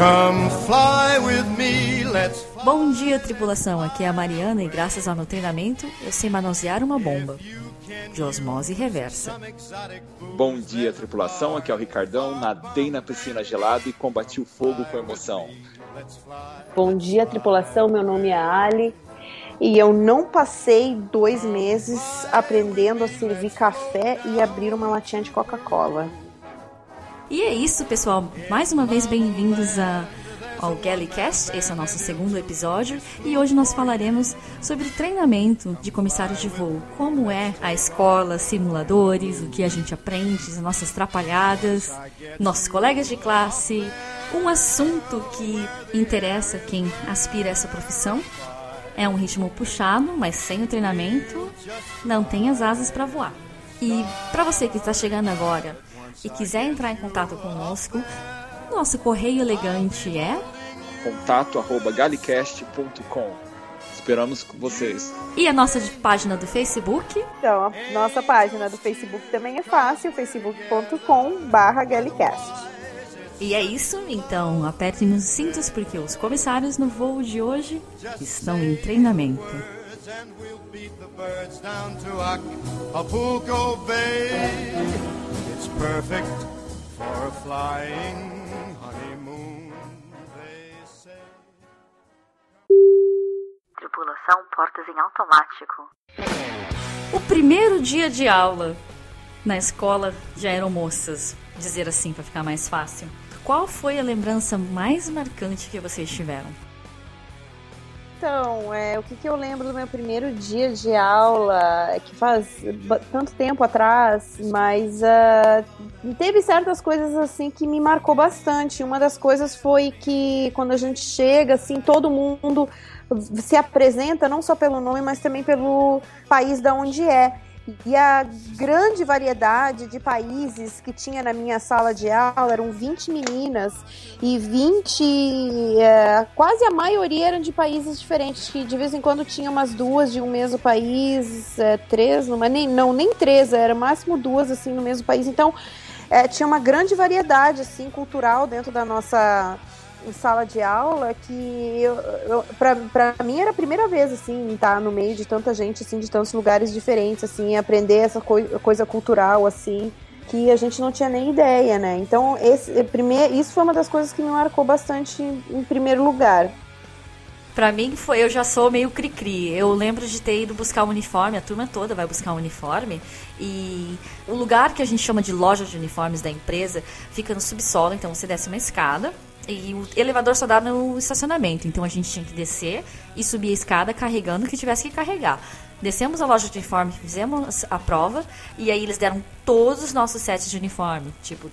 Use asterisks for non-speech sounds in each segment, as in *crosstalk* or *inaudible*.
Come fly with me, let's fly. Bom dia, tripulação. Aqui é a Mariana e graças ao meu treinamento eu sei manusear uma bomba de osmose reversa. Bom dia, tripulação. Aqui é o Ricardão. Nadei na piscina gelada e combati o fogo com emoção. Bom dia, tripulação. Meu nome é Ali. E eu não passei dois meses aprendendo a servir café e abrir uma latinha de Coca-Cola. E é isso, pessoal. Mais uma vez, bem-vindos a, ao Gallicast. Esse é o nosso segundo episódio. E hoje nós falaremos sobre treinamento de comissários de voo. Como é a escola, simuladores, o que a gente aprende, as nossas trapalhadas, nossos colegas de classe. Um assunto que interessa quem aspira a essa profissão. É um ritmo puxado, mas sem o treinamento, não tem as asas para voar. E para você que está chegando agora e quiser entrar em contato conosco, nosso correio elegante é Contato arroba galicast.com. Esperamos vocês. e a nossa página do Facebook. Então, a nossa página do Facebook também é fácil, facebook.com.br Gallicast. E é isso, então apertem os cintos porque os comissários no voo de hoje estão em treinamento. It's perfect for a flying honeymoon, they say. Tripulação portas em automático. O primeiro dia de aula na escola de aeromoças, dizer assim para ficar mais fácil. Qual foi a lembrança mais marcante que vocês tiveram? Então, é, o que, que eu lembro do meu primeiro dia de aula, é que faz tanto tempo atrás, mas ah, teve certas coisas assim que me marcou bastante. Uma das coisas foi que quando a gente chega, assim, todo mundo se apresenta não só pelo nome, mas também pelo país da onde é. E a grande variedade de países que tinha na minha sala de aula eram 20 meninas e 20, é, quase a maioria eram de países diferentes, que de vez em quando tinha umas duas de um mesmo país, é, três, não, nem, não, nem três, era máximo duas assim no mesmo país. Então, é, tinha uma grande variedade assim cultural dentro da nossa sala de aula que eu, eu, pra, mim era a primeira vez assim estar no meio de tanta gente assim de tantos lugares diferentes assim aprender essa coi coisa cultural assim que a gente não tinha nem ideia né então esse primeiro isso foi uma das coisas que me marcou bastante em, em primeiro lugar Pra mim foi, eu já sou meio cri-cri. Eu lembro de ter ido buscar o uniforme, a turma toda vai buscar o uniforme. E o lugar que a gente chama de loja de uniformes da empresa fica no subsolo, então você desce uma escada e o elevador só dá no estacionamento. Então a gente tinha que descer e subir a escada carregando o que tivesse que carregar. Descemos a loja de uniforme, fizemos a prova e aí eles deram todos os nossos sets de uniforme, tipo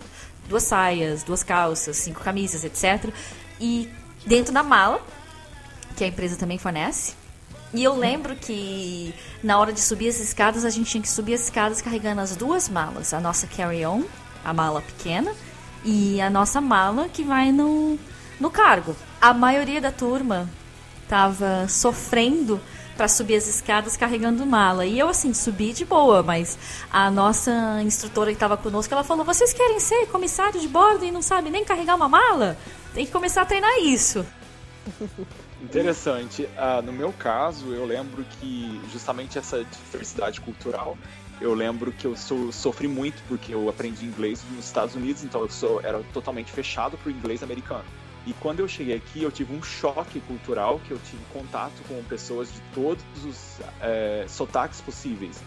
duas saias, duas calças, cinco camisas, etc. E dentro da mala que a empresa também fornece. E eu lembro que na hora de subir as escadas, a gente tinha que subir as escadas carregando as duas malas. A nossa carry-on, a mala pequena, e a nossa mala que vai no, no cargo. A maioria da turma tava sofrendo para subir as escadas carregando mala. E eu, assim, subi de boa, mas a nossa instrutora que estava conosco, ela falou: vocês querem ser comissário de bordo e não sabem nem carregar uma mala? Tem que começar a treinar isso. *laughs* Interessante. Ah, no meu caso, eu lembro que justamente essa diversidade cultural, eu lembro que eu so- sofri muito porque eu aprendi inglês nos Estados Unidos, então eu sou, era totalmente fechado para o inglês americano. E quando eu cheguei aqui, eu tive um choque cultural, que eu tive contato com pessoas de todos os eh, sotaques possíveis.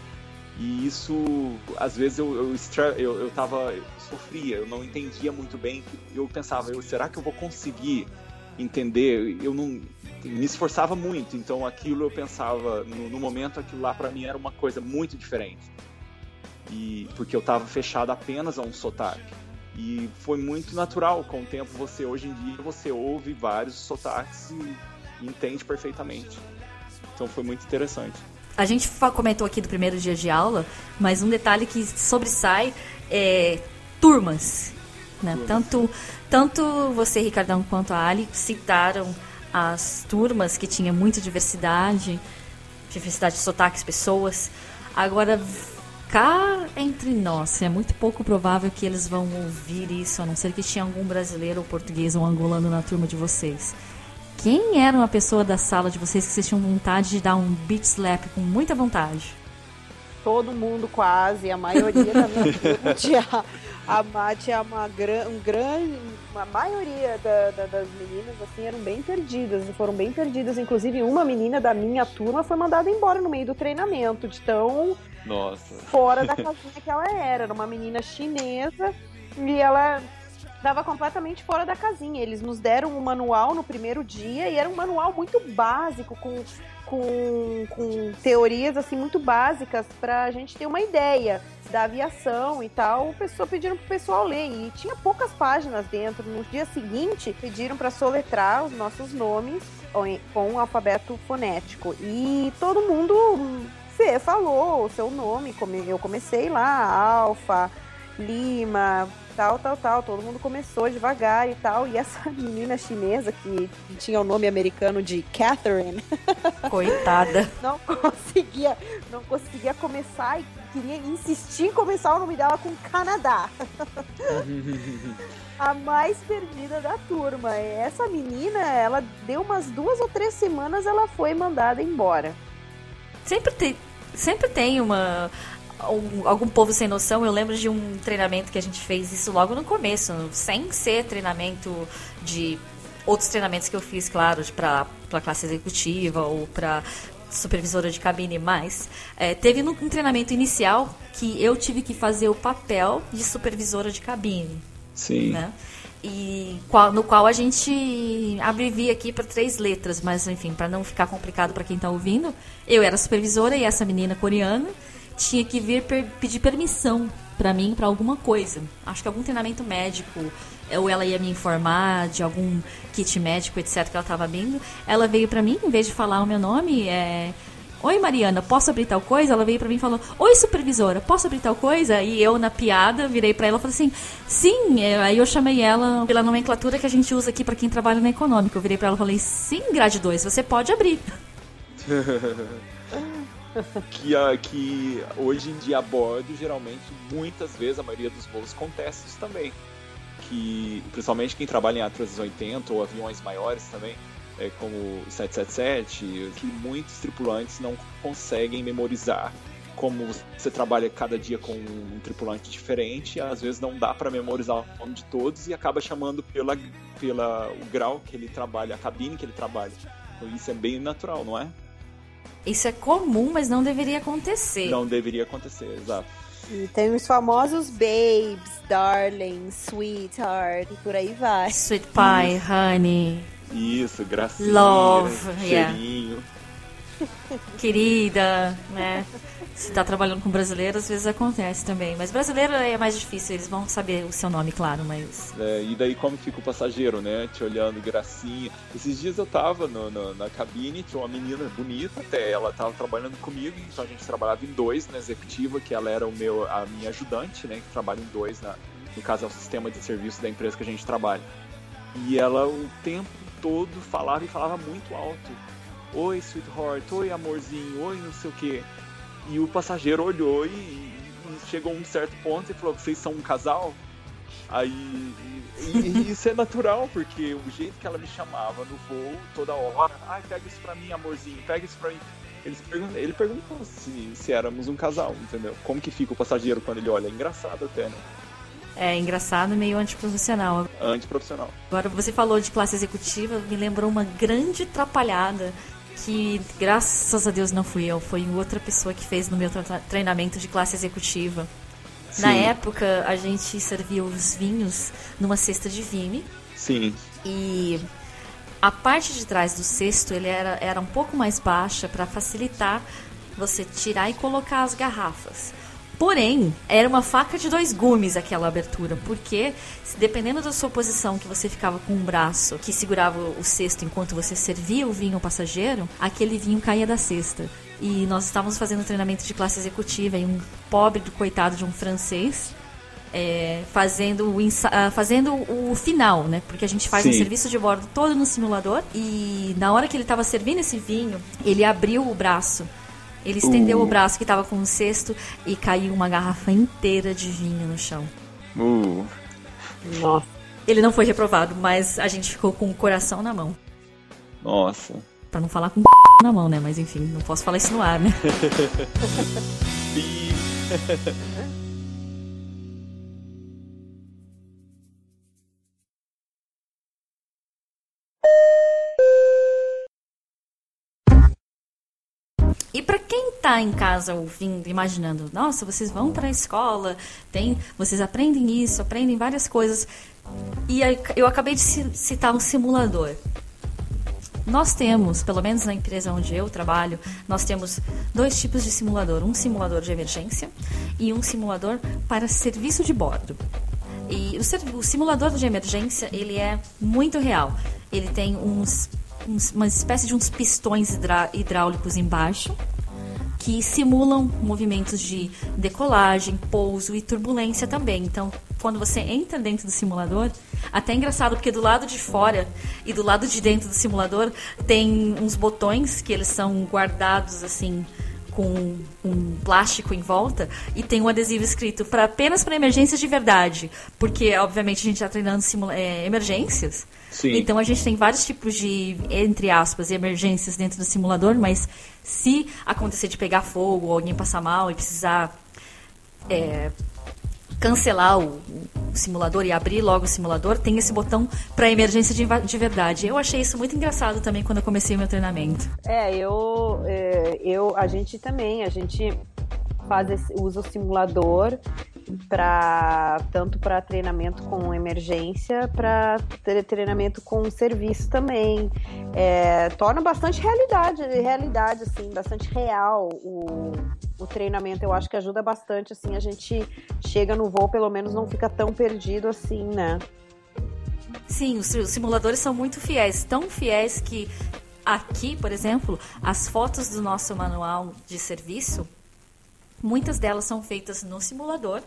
E isso, às vezes, eu, eu, eu, eu tava, eu sofria, eu não entendia muito bem. Eu pensava, eu, será que eu vou conseguir entender? Eu não me esforçava muito, então aquilo eu pensava, no, no momento, aquilo lá pra mim era uma coisa muito diferente. E porque eu tava fechado apenas a um sotaque. E foi muito natural com o tempo. Você hoje em dia você ouve vários sotaques e, entende perfeitamente. Então foi muito interessante. A gente comentou aqui do primeiro dia de aula, mas um detalhe que sobressai é turmas. Né? Tanto, tanto você, Ricardão, quanto a Ali citaram as turmas que tinha muita diversidade, diversidade de sotaques, pessoas. Agora, cá entre nós, é muito pouco provável que eles vão ouvir isso, a não ser que tinha algum brasileiro ou português ou angolano na turma de vocês. Quem era uma pessoa da sala de vocês que vocês tinham vontade de dar um beat slap com muita vontade? Todo mundo quase, a maioria da minha *laughs* turma tinha, a, tinha uma, um grande, uma maioria da, da, das meninas assim eram bem perdidas, foram bem perdidas. Inclusive uma menina da minha turma foi mandada embora no meio do treinamento, de tão nossa. Fora da *laughs* casinha que ela era. Era uma menina chinesa e ela estava completamente fora da casinha. Eles nos deram um manual no primeiro dia e era um manual muito básico, com, com, com teorias assim muito básicas para a gente ter uma ideia da aviação e tal. O pessoal pediram pro pessoal ler e tinha poucas páginas dentro. No dia seguinte, pediram para soletrar os nossos nomes com o alfabeto fonético e todo mundo você falou o seu nome, eu comecei lá, Alfa, Lima, tal, tal, tal. Todo mundo começou devagar e tal. E essa *laughs* menina chinesa que tinha o nome americano de Catherine. *laughs* Coitada. não conseguia, não conseguia começar e queria insistir em começar o nome dela com Canadá. *laughs* a mais perdida da turma. Essa menina, ela deu umas duas ou três semanas, ela foi mandada embora. Sempre tem, sempre tem uma um, algum povo sem noção. Eu lembro de um treinamento que a gente fez isso logo no começo, sem ser treinamento de outros treinamentos que eu fiz, claro, para classe executiva ou para supervisora de cabine mais. É, teve um treinamento inicial que eu tive que fazer o papel de supervisora de cabine. Sim. Né? E qual, no qual a gente abrevia aqui para três letras, mas enfim, para não ficar complicado para quem está ouvindo, eu era supervisora e essa menina coreana tinha que vir per pedir permissão para mim para alguma coisa. Acho que algum treinamento médico, ou ela ia me informar de algum kit médico, etc, que ela estava vindo. Ela veio para mim, em vez de falar o meu nome, é Oi, Mariana, posso abrir tal coisa? Ela veio para mim e falou: Oi, supervisora, posso abrir tal coisa? E eu, na piada, virei para ela e falei assim: Sim. Aí eu chamei ela pela nomenclatura que a gente usa aqui para quem trabalha na econômica. Eu virei para ela e falei: Sim, grade 2, você pode abrir. *laughs* que, que hoje em dia a bordo, geralmente, muitas vezes, a maioria dos voos acontece isso também. Que, principalmente quem trabalha em A380 ou aviões maiores também, é, como o 777, que muitos tripulantes não conseguem memorizar. Como você trabalha cada dia com um tripulante diferente, às vezes não dá para memorizar o nome de todos e acaba chamando pela, pela o grau que ele trabalha, a cabine que ele trabalha. Então, isso é bem natural, não é? Isso é comum, mas não deveria acontecer. Não deveria acontecer, exato. E tem os famosos babes, darling, sweetheart, e por aí vai. Sweet pie, honey. Isso, gracinha. Love, cheirinho. Yeah. *laughs* Querida, né? Se tá trabalhando com brasileiro, às vezes acontece também. Mas brasileiro é mais difícil, eles vão saber o seu nome, claro, mas. É, e daí como fica o passageiro, né? Te olhando, gracinha. Esses dias eu tava no, no, na cabine, tinha uma menina bonita até, ela tava trabalhando comigo, então a gente trabalhava em dois na executiva, que ela era o meu, a minha ajudante, né? Que trabalha em dois, na, no caso é o sistema de serviço da empresa que a gente trabalha. E ela o tempo todo falava e falava muito alto. Oi, sweetheart, oi, amorzinho, oi, não sei o que. E o passageiro olhou e, e, chegou a um certo ponto e falou: Vocês são um casal? Aí. E, e, isso é natural, porque o jeito que ela me chamava no voo, toda hora, ai, pega isso pra mim, amorzinho, pega isso pra mim. Ele perguntou se, se éramos um casal, entendeu? Como que fica o passageiro quando ele olha? É engraçado até, né? É engraçado, meio antiprofissional. Antiprofissional. Agora, você falou de classe executiva, me lembrou uma grande atrapalhada que, graças a Deus, não fui eu, foi outra pessoa que fez no meu treinamento de classe executiva. Sim. Na época, a gente servia os vinhos numa cesta de vime. Sim. E a parte de trás do cesto ele era, era um pouco mais baixa para facilitar você tirar e colocar as garrafas. Porém, era uma faca de dois gumes aquela abertura, porque dependendo da sua posição que você ficava com um braço que segurava o cesto enquanto você servia o vinho ao passageiro, aquele vinho caía da cesta. E nós estávamos fazendo treinamento de classe executiva e um pobre do coitado de um francês é, fazendo, o, ah, fazendo o final, né? Porque a gente faz Sim. um serviço de bordo todo no simulador e na hora que ele estava servindo esse vinho, ele abriu o braço Ele estendeu Uh. o braço que tava com um cesto e caiu uma garrafa inteira de vinho no chão. Uh, Nossa. Ele não foi reprovado, mas a gente ficou com o coração na mão. nossa. Pra não falar com *laughs* na mão, né? Mas enfim, não posso falar isso no ar, né? *laughs* *laughs* E... Pra quem tá em casa ouvindo, imaginando, nossa, vocês vão pra escola, tem, vocês aprendem isso, aprendem várias coisas. E eu acabei de ci- citar um simulador. Nós temos, pelo menos na empresa onde eu trabalho, nós temos dois tipos de simulador: um simulador de emergência e um simulador para serviço de bordo. E o, o simulador de emergência ele é muito real. Ele tem uns- uma espécie de uns pistões hidráulicos embaixo que simulam movimentos de decolagem, pouso e turbulência também. Então, quando você entra dentro do simulador, até é engraçado porque do lado de fora e do lado de dentro do simulador tem uns botões que eles são guardados assim com um plástico em volta e tem um adesivo escrito para apenas para emergências de verdade, porque obviamente a gente está treinando é, emergências. Sim. Então a gente tem vários tipos de, entre aspas, emergências dentro do simulador, mas se acontecer de pegar fogo ou alguém passar mal e precisar é, cancelar o, o simulador e abrir logo o simulador, tem esse botão para emergência de, de verdade. Eu achei isso muito engraçado também quando eu comecei o meu treinamento. É, eu, é, eu, a gente também, a gente faz esse, usa o simulador para tanto para treinamento com emergência, para treinamento com serviço também. É, torna bastante realidade, realidade assim, bastante real o, o treinamento. Eu acho que ajuda bastante assim, a gente chega no voo, pelo menos não fica tão perdido assim, né? Sim, os, simuladores são muito fiéis, tão fiéis que aqui, por exemplo, as fotos do nosso manual de serviço, muitas delas são feitas no simulador,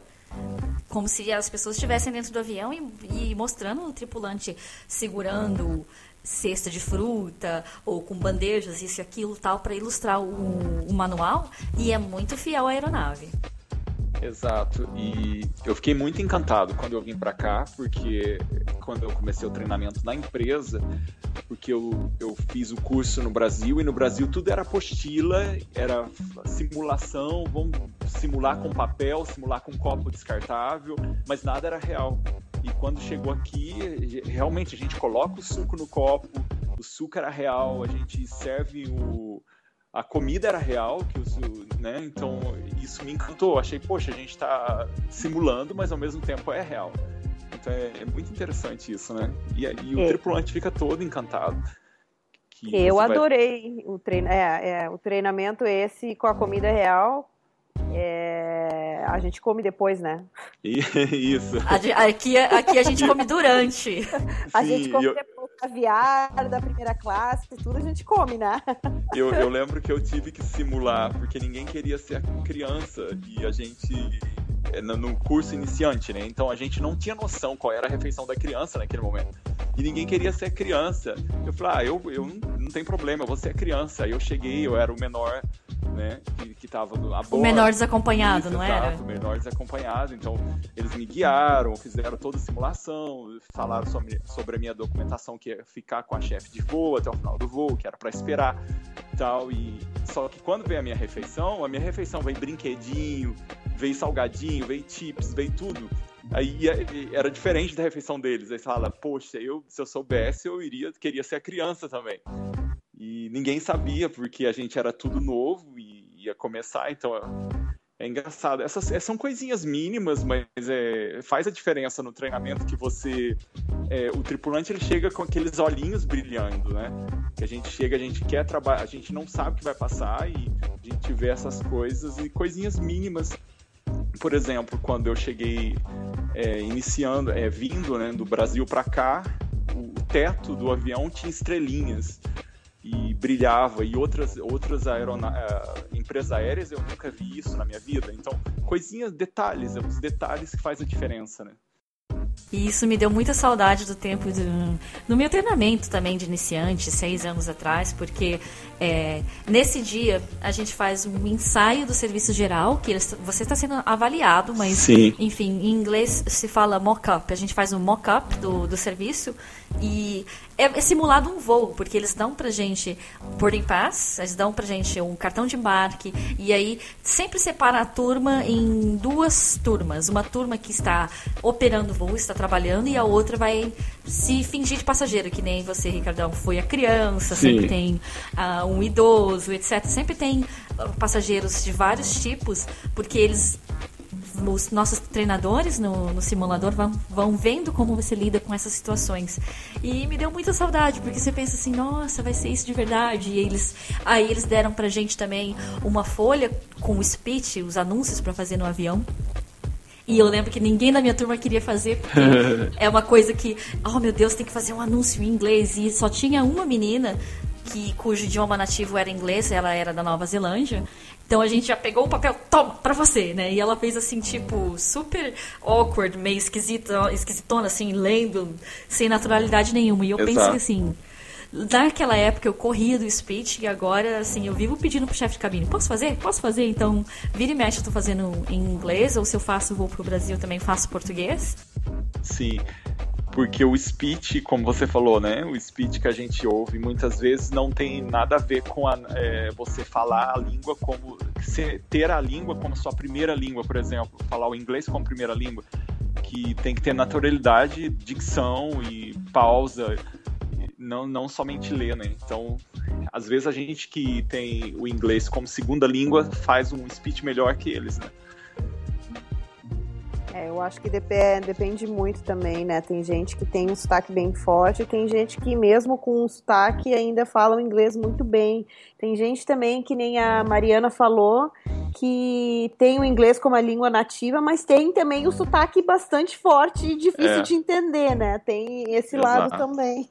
como se as pessoas estivessem dentro do avião e, e mostrando o tripulante segurando cesta de fruta ou com bandejas, isso e aquilo tal, para ilustrar o, o manual, e é muito fiel à aeronave. Exato. E eu fiquei muito encantado quando eu vim para cá, porque quando eu comecei o treinamento na empresa, porque eu, eu fiz o curso no Brasil e no Brasil tudo era apostila, era simulação, vamos simular com papel, simular com copo descartável, mas nada era real. E quando chegou aqui, realmente a gente coloca o suco no copo, o suco era real, a gente serve o a comida era real, que os, né? Então isso me encantou. Achei, poxa, a gente está simulando, mas ao mesmo tempo é real. Então é, é muito interessante isso, né? E, e o É. tripulante fica todo encantado. que Eu vai- adorei o, trein... é, é, o treinamento esse com a comida real. É, A gente come depois, né? *laughs* Isso. A Aqui, aqui a gente come durante. A Sim, gente come eu- depois caviar da primeira classe, tudo a gente come, né? Eu, eu lembro que eu tive que simular, porque ninguém queria ser criança e a gente. no- No curso iniciante, né? Então a gente não tinha noção qual era a refeição da criança naquele momento. E ninguém queria ser criança. Eu falei, ah, eu, eu não, não tem problema, eu vou ser criança. Aí eu cheguei, eu era o menor, né? Que, que tava a O bordo. menor desacompanhado, Isso, não era? exato, o menor desacompanhado. Então, eles me guiaram, fizeram toda a simulação, falaram sobre, sobre a minha documentação, que ia ficar com a chefe de voo até o final do voo, que era para esperar tal. E só que quando veio a minha refeição, a minha refeição veio brinquedinho, veio salgadinho, veio chips, veio tudo. Aí é- era diferente da refeição deles. Aí você fala, poxa, eu, se eu soubesse, eu iria, queria ser a criança também. E ninguém sabia, porque a gente era tudo novo ia começar, então é engraçado. Essas, essas são coisinhas mínimas, mas é, faz a diferença no treinamento que você. é, o tripulante ele chega com aqueles olhinhos brilhando, né? Que a gente chega, a gente quer trabalhar, a gente não sabe o que vai passar e a gente vê essas coisas e coisinhas mínimas. Por exemplo, quando eu cheguei é, iniciando, é, vindo né, do Brasil para cá, o teto do avião tinha estrelinhas e brilhava. E outras outras aerona eh, empresas aéreas eu nunca vi isso na minha vida. Então coisinhas detalhes é os detalhes que faz a diferença né E isso me deu muita saudade do tempo do, do meu treinamento também de iniciante, seis anos atrás, porque é, nesse dia a gente faz um ensaio do serviço geral, que eles, você está sendo avaliado, mas Sim. enfim, em inglês se fala mock-up. A gente faz um mock-up do, do serviço e é, é simulado um voo, porque eles dão pra gente boarding pass, eles dão pra gente um cartão de embarque, e aí sempre separa a turma em duas turmas. Uma turma que está operando o voo, está trabalhando, e a outra vai se fingir de passageiro, que nem você, Ricardão, foi a criança, Sim. sempre tem ah, um idoso, etc. Sempre tem ah, passageiros de vários tipos, porque eles os nossos treinadores no, no simulador vão, vão vendo como você lida com essas situações. E me deu muita saudade, porque você pensa assim, nossa, vai ser isso de verdade. E eles, aí eles deram pra gente também uma folha com o speech, os anúncios pra fazer no avião. E eu lembro que ninguém da minha turma queria fazer, porque *laughs* é uma coisa que, oh meu Deus, tem que fazer um anúncio em inglês. E só tinha uma menina que cujo idioma nativo era inglês, ela era da Nova Zelândia. Então a gente já pegou o papel, toma, pra você, né? E ela fez assim, tipo, super awkward, meio esquisita, esquisitona, assim, lendo, sem naturalidade nenhuma. E eu Exato. pensei assim, naquela época eu corria do speech e agora, assim, eu vivo pedindo pro chefe de cabine, posso fazer? Posso fazer? Então, vira e mexe, eu tô fazendo em inglês, ou se eu faço voo pro Brasil, também faço português. Sim, porque o speech, como você falou, né? O speech que a gente ouve muitas vezes não tem nada a ver com a, é, você falar a língua como. ter a língua como sua primeira língua, por exemplo, falar o inglês como primeira língua. Que tem que ter naturalidade, dicção e pausa, não, não somente ler, né? Então, às vezes a gente que tem o inglês como segunda língua faz um speech melhor que eles, né? É, eu acho que dep- depende muito também, né? Tem gente que tem um sotaque bem forte, tem gente que mesmo com um sotaque ainda fala o inglês muito bem. Tem gente também que nem a Mariana falou, que tem o inglês como a língua nativa, mas tem também o sotaque bastante forte e difícil É. de entender, né? Tem esse lado Exato. também.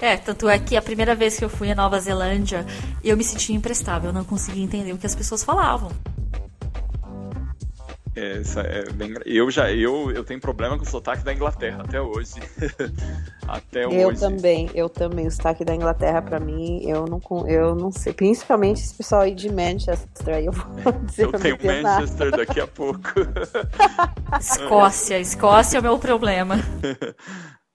É, tanto é que a primeira vez que eu fui à Nova Zelândia, eu me sentia imprestável, eu não conseguia entender o que as pessoas falavam. É, isso é bem eu já eu, eu tenho problema com o sotaque da Inglaterra até hoje. *laughs* até Eu hoje. também, eu também. O sotaque da Inglaterra, pra mim, eu não, eu não sei. Principalmente esse pessoal aí de Manchester, aí eu vou *laughs* dizer Eu pra tenho não ter nada. Manchester daqui a pouco. *laughs* Escócia, Escócia é o meu problema.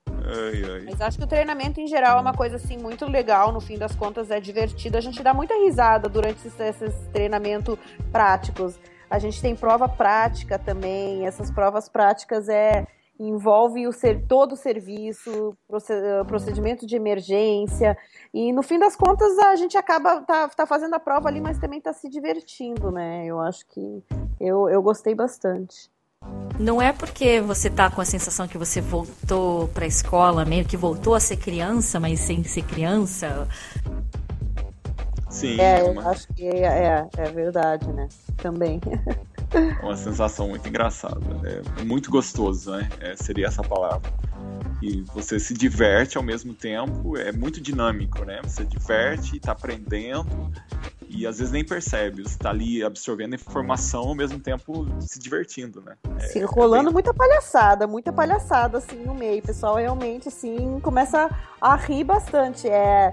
ai, ai. Mas acho que o treinamento em geral é uma coisa assim muito legal, no fim das contas é divertido. A gente dá muita risada durante esses, esses treinamentos práticos. A gente tem prova prática também. Essas provas práticas é envolve o ser, todo o serviço, proce- procedimento de emergência. E no fim das contas a gente acaba tá, tá fazendo a prova ali, mas também tá se divertindo, né? Eu acho que eu, eu gostei bastante. Não é porque você tá com a sensação que você voltou pra escola, meio que voltou a ser criança, mas sem ser criança. Sim, É, eu uma, acho que é, é, é verdade, né? Também. *laughs* uma sensação muito engraçada. É muito gostoso, né? É, seria essa palavra. E você se diverte ao mesmo tempo, é muito dinâmico, né? Você diverte, está aprendendo e às vezes nem percebe. Você está ali absorvendo informação ao mesmo tempo se divertindo, né? Sim, rolando muita palhaçada, muita palhaçada assim no meio. O pessoal realmente assim começa a rir bastante. É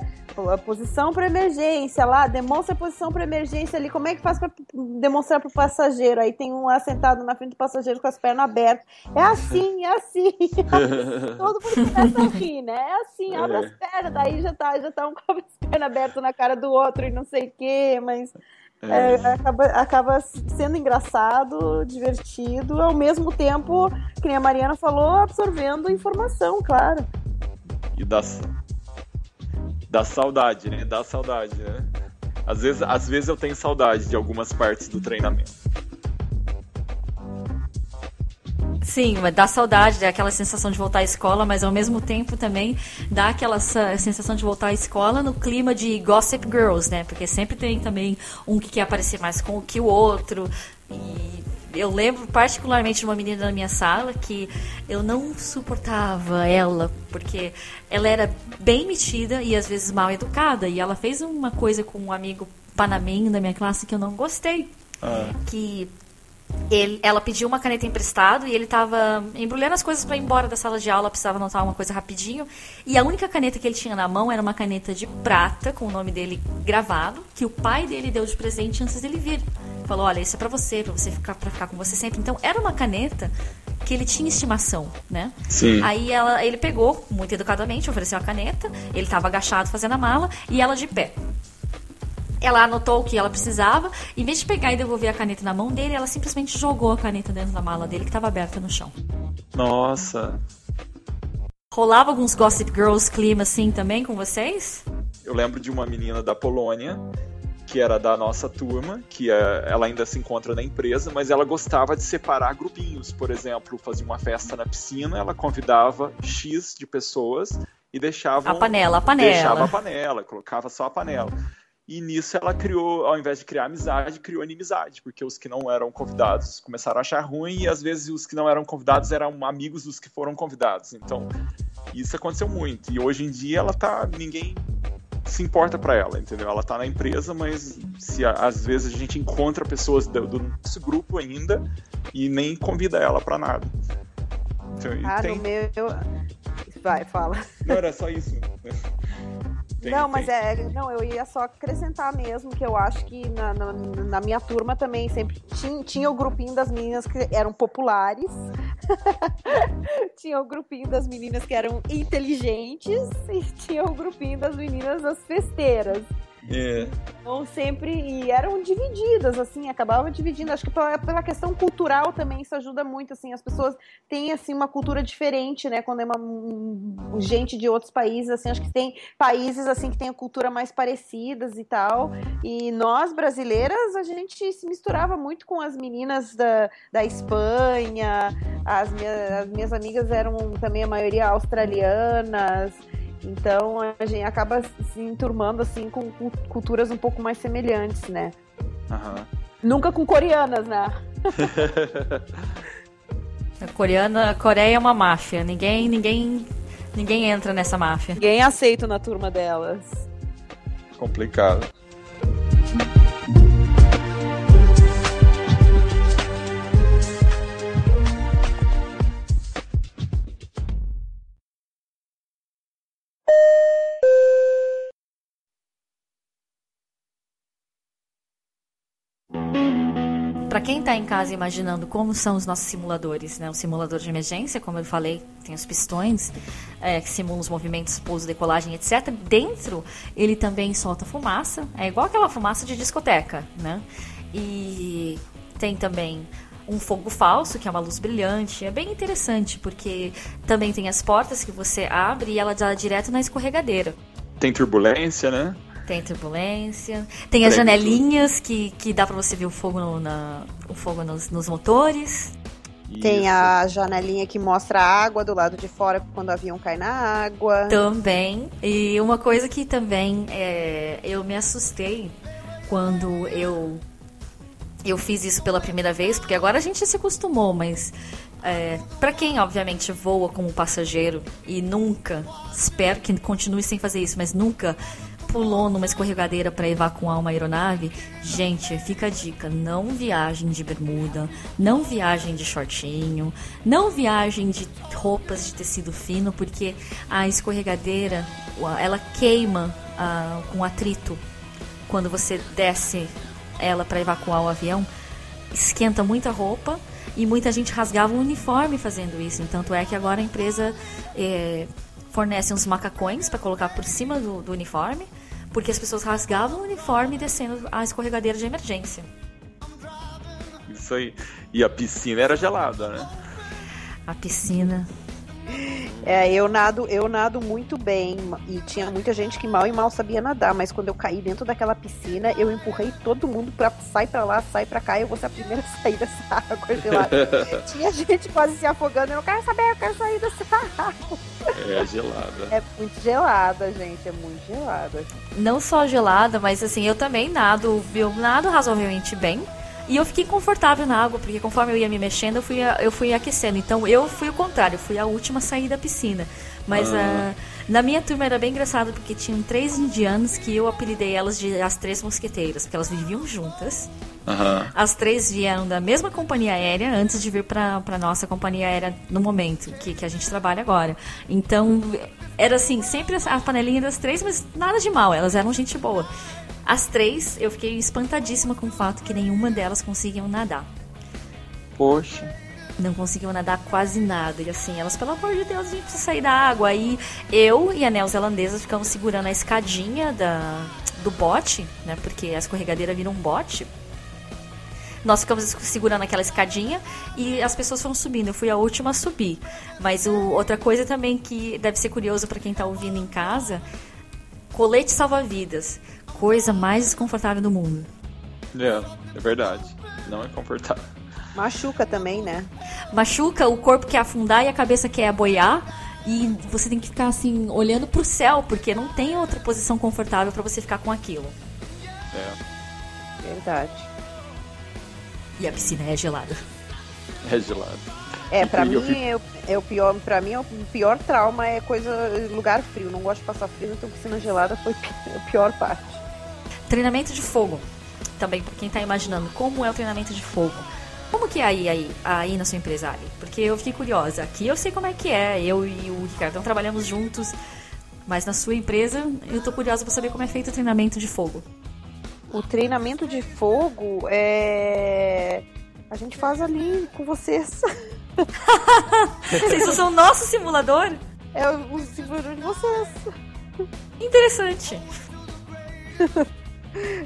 posição para emergência lá, demonstra a posição para emergência ali. Como é que faz para demonstrar para o passageiro? Aí tem um assentado na frente do passageiro com as pernas abertas. É assim, é assim. *laughs* Todo mundo começa a rir, né? É assim, abre É. as pernas, daí já tá, já tá um com as pernas abertas na cara do outro e não sei o quê, mas É, é, acaba, acaba sendo engraçado, divertido, ao mesmo tempo, que nem a Mariana falou, absorvendo informação, claro. E dá, dá saudade, né? Dá saudade, né? Às vezes, às vezes eu tenho saudade de algumas partes do treinamento. Sim, dá saudade, dá aquela sensação de voltar à escola, mas ao mesmo tempo também dá aquela sa- sensação de voltar à escola no clima de Gossip Girls, né? Porque sempre tem também um que quer aparecer mais com o que o outro. E eu lembro particularmente de uma menina na minha sala que eu não suportava ela, porque ela era bem metida e às vezes mal educada. E ela fez uma coisa com um amigo panamenho da minha classe que eu não gostei Ah, que ele, ela pediu uma caneta emprestada e ele estava embrulhando as coisas para ir embora da sala de aula, precisava anotar uma coisa rapidinho. E a única caneta que ele tinha na mão era uma caneta de prata com o nome dele gravado, que o pai dele deu de presente antes dele vir. Falou: "Olha, isso é para você, para você ficar para ficar com você sempre". Então, era uma caneta que ele tinha estimação, né? Sim. Aí ela, ele pegou, muito educadamente, ofereceu a caneta, ele estava agachado fazendo a mala e ela de pé. Ela anotou o que ela precisava, em vez de pegar e devolver a caneta na mão dele, ela simplesmente jogou a caneta dentro da mala dele que estava aberta no chão. Nossa. Rolava alguns Gossip Girls clima assim também com vocês? Eu lembro de uma menina da Polônia que era da nossa turma, que é, ela ainda se encontra na empresa, mas ela gostava de separar grupinhos. Por exemplo, fazia uma festa na piscina, ela convidava X de pessoas e deixava. A panela, a panela. Deixava a panela, colocava só a panela. E nisso ela criou, ao invés de criar amizade, criou inimizade, porque os que não eram convidados começaram a achar ruim e às vezes os que não eram convidados eram amigos dos que foram convidados. Então, isso aconteceu muito. E hoje em dia ela tá. ninguém se importa para ela, entendeu? Ela tá na empresa, mas se às vezes a gente encontra pessoas do, do nosso grupo ainda e nem convida ela para nada. Então, ah, tem... no meu. Vai, fala. Não era só isso. *laughs* Tem, não, mas é. Não, eu ia só acrescentar mesmo que eu acho que na, na, na minha turma também sempre tinha, tinha o grupinho das meninas que eram populares. *laughs* tinha o grupinho das meninas que eram inteligentes e tinha o grupinho das meninas das festeiras. É. Então sempre e eram divididas assim, acabavam dividindo. Acho que pela, questão cultural também isso ajuda muito assim. As pessoas têm assim uma cultura diferente, né? Quando é uma um, gente de outros países assim, acho que tem países assim que têm cultura mais parecidas e tal. E nós brasileiras a gente se misturava muito com as meninas da, da Espanha. As minhas, as minhas amigas eram também a maioria australianas. Então a gente acaba se enturmando assim com, com culturas um pouco mais semelhantes, né? Uhum. Nunca com coreanas, né? a coreana, a Coreia é uma máfia. Ninguém, ninguém, ninguém entra nessa máfia. Ninguém aceita na turma delas. Complicado. Quem está em casa imaginando como são os nossos simuladores, né? O simulador de emergência, como eu falei, tem os pistões é, que simulam os movimentos, pouso, decolagem, etc. Dentro, ele também solta fumaça, é igual aquela fumaça de discoteca, né? E tem também um fogo falso, que é uma luz brilhante. É bem interessante, porque também tem as portas que você abre e ela dá direto na escorregadeira. Tem turbulência, né? Tem turbulência. Tem as janelinhas que, que dá para você ver o fogo, no, na, o fogo nos, nos motores. Tem a janelinha que mostra a água do lado de fora quando o avião cai na água. Também. E uma coisa que também é, eu me assustei quando eu eu fiz isso pela primeira vez, porque agora a gente se acostumou, mas é, para quem obviamente voa como passageiro e nunca, espero que continue sem fazer isso, mas nunca pulou numa escorregadeira para evacuar uma aeronave, gente, fica a dica: não viagem de bermuda, não viagem de shortinho, não viagem de roupas de tecido fino, porque a escorregadeira ela queima uh, com atrito. Quando você desce ela para evacuar o avião, esquenta muita roupa e muita gente rasgava o uniforme fazendo isso. Tanto é que agora a empresa é, fornece uns macacões para colocar por cima do, do uniforme porque as pessoas rasgavam o uniforme descendo a escorregadeira de emergência. Isso aí. E a piscina era gelada, né? A piscina. *laughs* É, eu nado, eu nado muito bem e tinha muita gente que mal e mal sabia nadar, mas quando eu caí dentro daquela piscina, eu empurrei todo mundo para sair para lá, sair para cá, e eu vou ser a primeira a sair dessa *laughs* água gelada. *laughs* tinha gente quase se afogando, eu não quero saber, eu quero sair dessa água. É gelada. É muito gelada, gente, é muito gelada. Não só gelada, mas assim, eu também nado, eu nado razoavelmente bem. E eu fiquei confortável na água, porque conforme eu ia me mexendo, eu fui, eu fui aquecendo. Então eu fui o contrário, eu fui a última a sair da piscina. Mas ah. uh, Na minha turma era bem engraçado porque tinham três indianos que eu apelidei elas de as três mosqueteiras, porque elas viviam juntas. Aham. As três vieram da mesma companhia aérea antes de vir para a nossa companhia aérea no momento que, que a gente trabalha agora. Então, era assim, sempre a panelinha das três, mas nada de mal, elas eram gente boa. As três, eu fiquei espantadíssima com o fato que nenhuma delas conseguiam nadar. Poxa. Não conseguiam nadar quase nada. E assim, elas, pelo amor de Deus, a gente precisa sair da água. Aí eu e a neozelandesa ficamos segurando a escadinha da, do bote, né? Porque a escorregadeira vira um bote. Nós ficamos segurando aquela escadinha e as pessoas foram subindo. Eu fui a última a subir. Mas o, outra coisa também que deve ser curioso para quem está ouvindo em casa: colete salva-vidas. Coisa mais desconfortável do mundo. É, é verdade. Não é confortável. Machuca também, né? Machuca, o corpo quer afundar e a cabeça quer aboiar. E você tem que ficar assim, olhando pro céu, porque não tem outra posição confortável para você ficar com aquilo. É, Verdade. E a piscina é gelada. é gelado. É, pra E eu mim, fico- é, o- é o pior, pra mim, é o pior trauma é coisa, lugar frio. Não gosto de passar frio, então piscina gelada foi *laughs* a pior parte. Treinamento de fogo. Também pra quem tá imaginando como é o treinamento de fogo. Como que é aí, aí, aí na sua empresa, Ali? Porque eu fiquei curiosa. Aqui eu sei como é que é. Eu e o Ricardo trabalhamos juntos. Mas na sua empresa, eu tô curiosa pra saber como é feito o treinamento de fogo. O treinamento de fogo é. A gente faz ali com vocês. Vocês usam o nosso simulador? É o simulador de vocês. Interessante.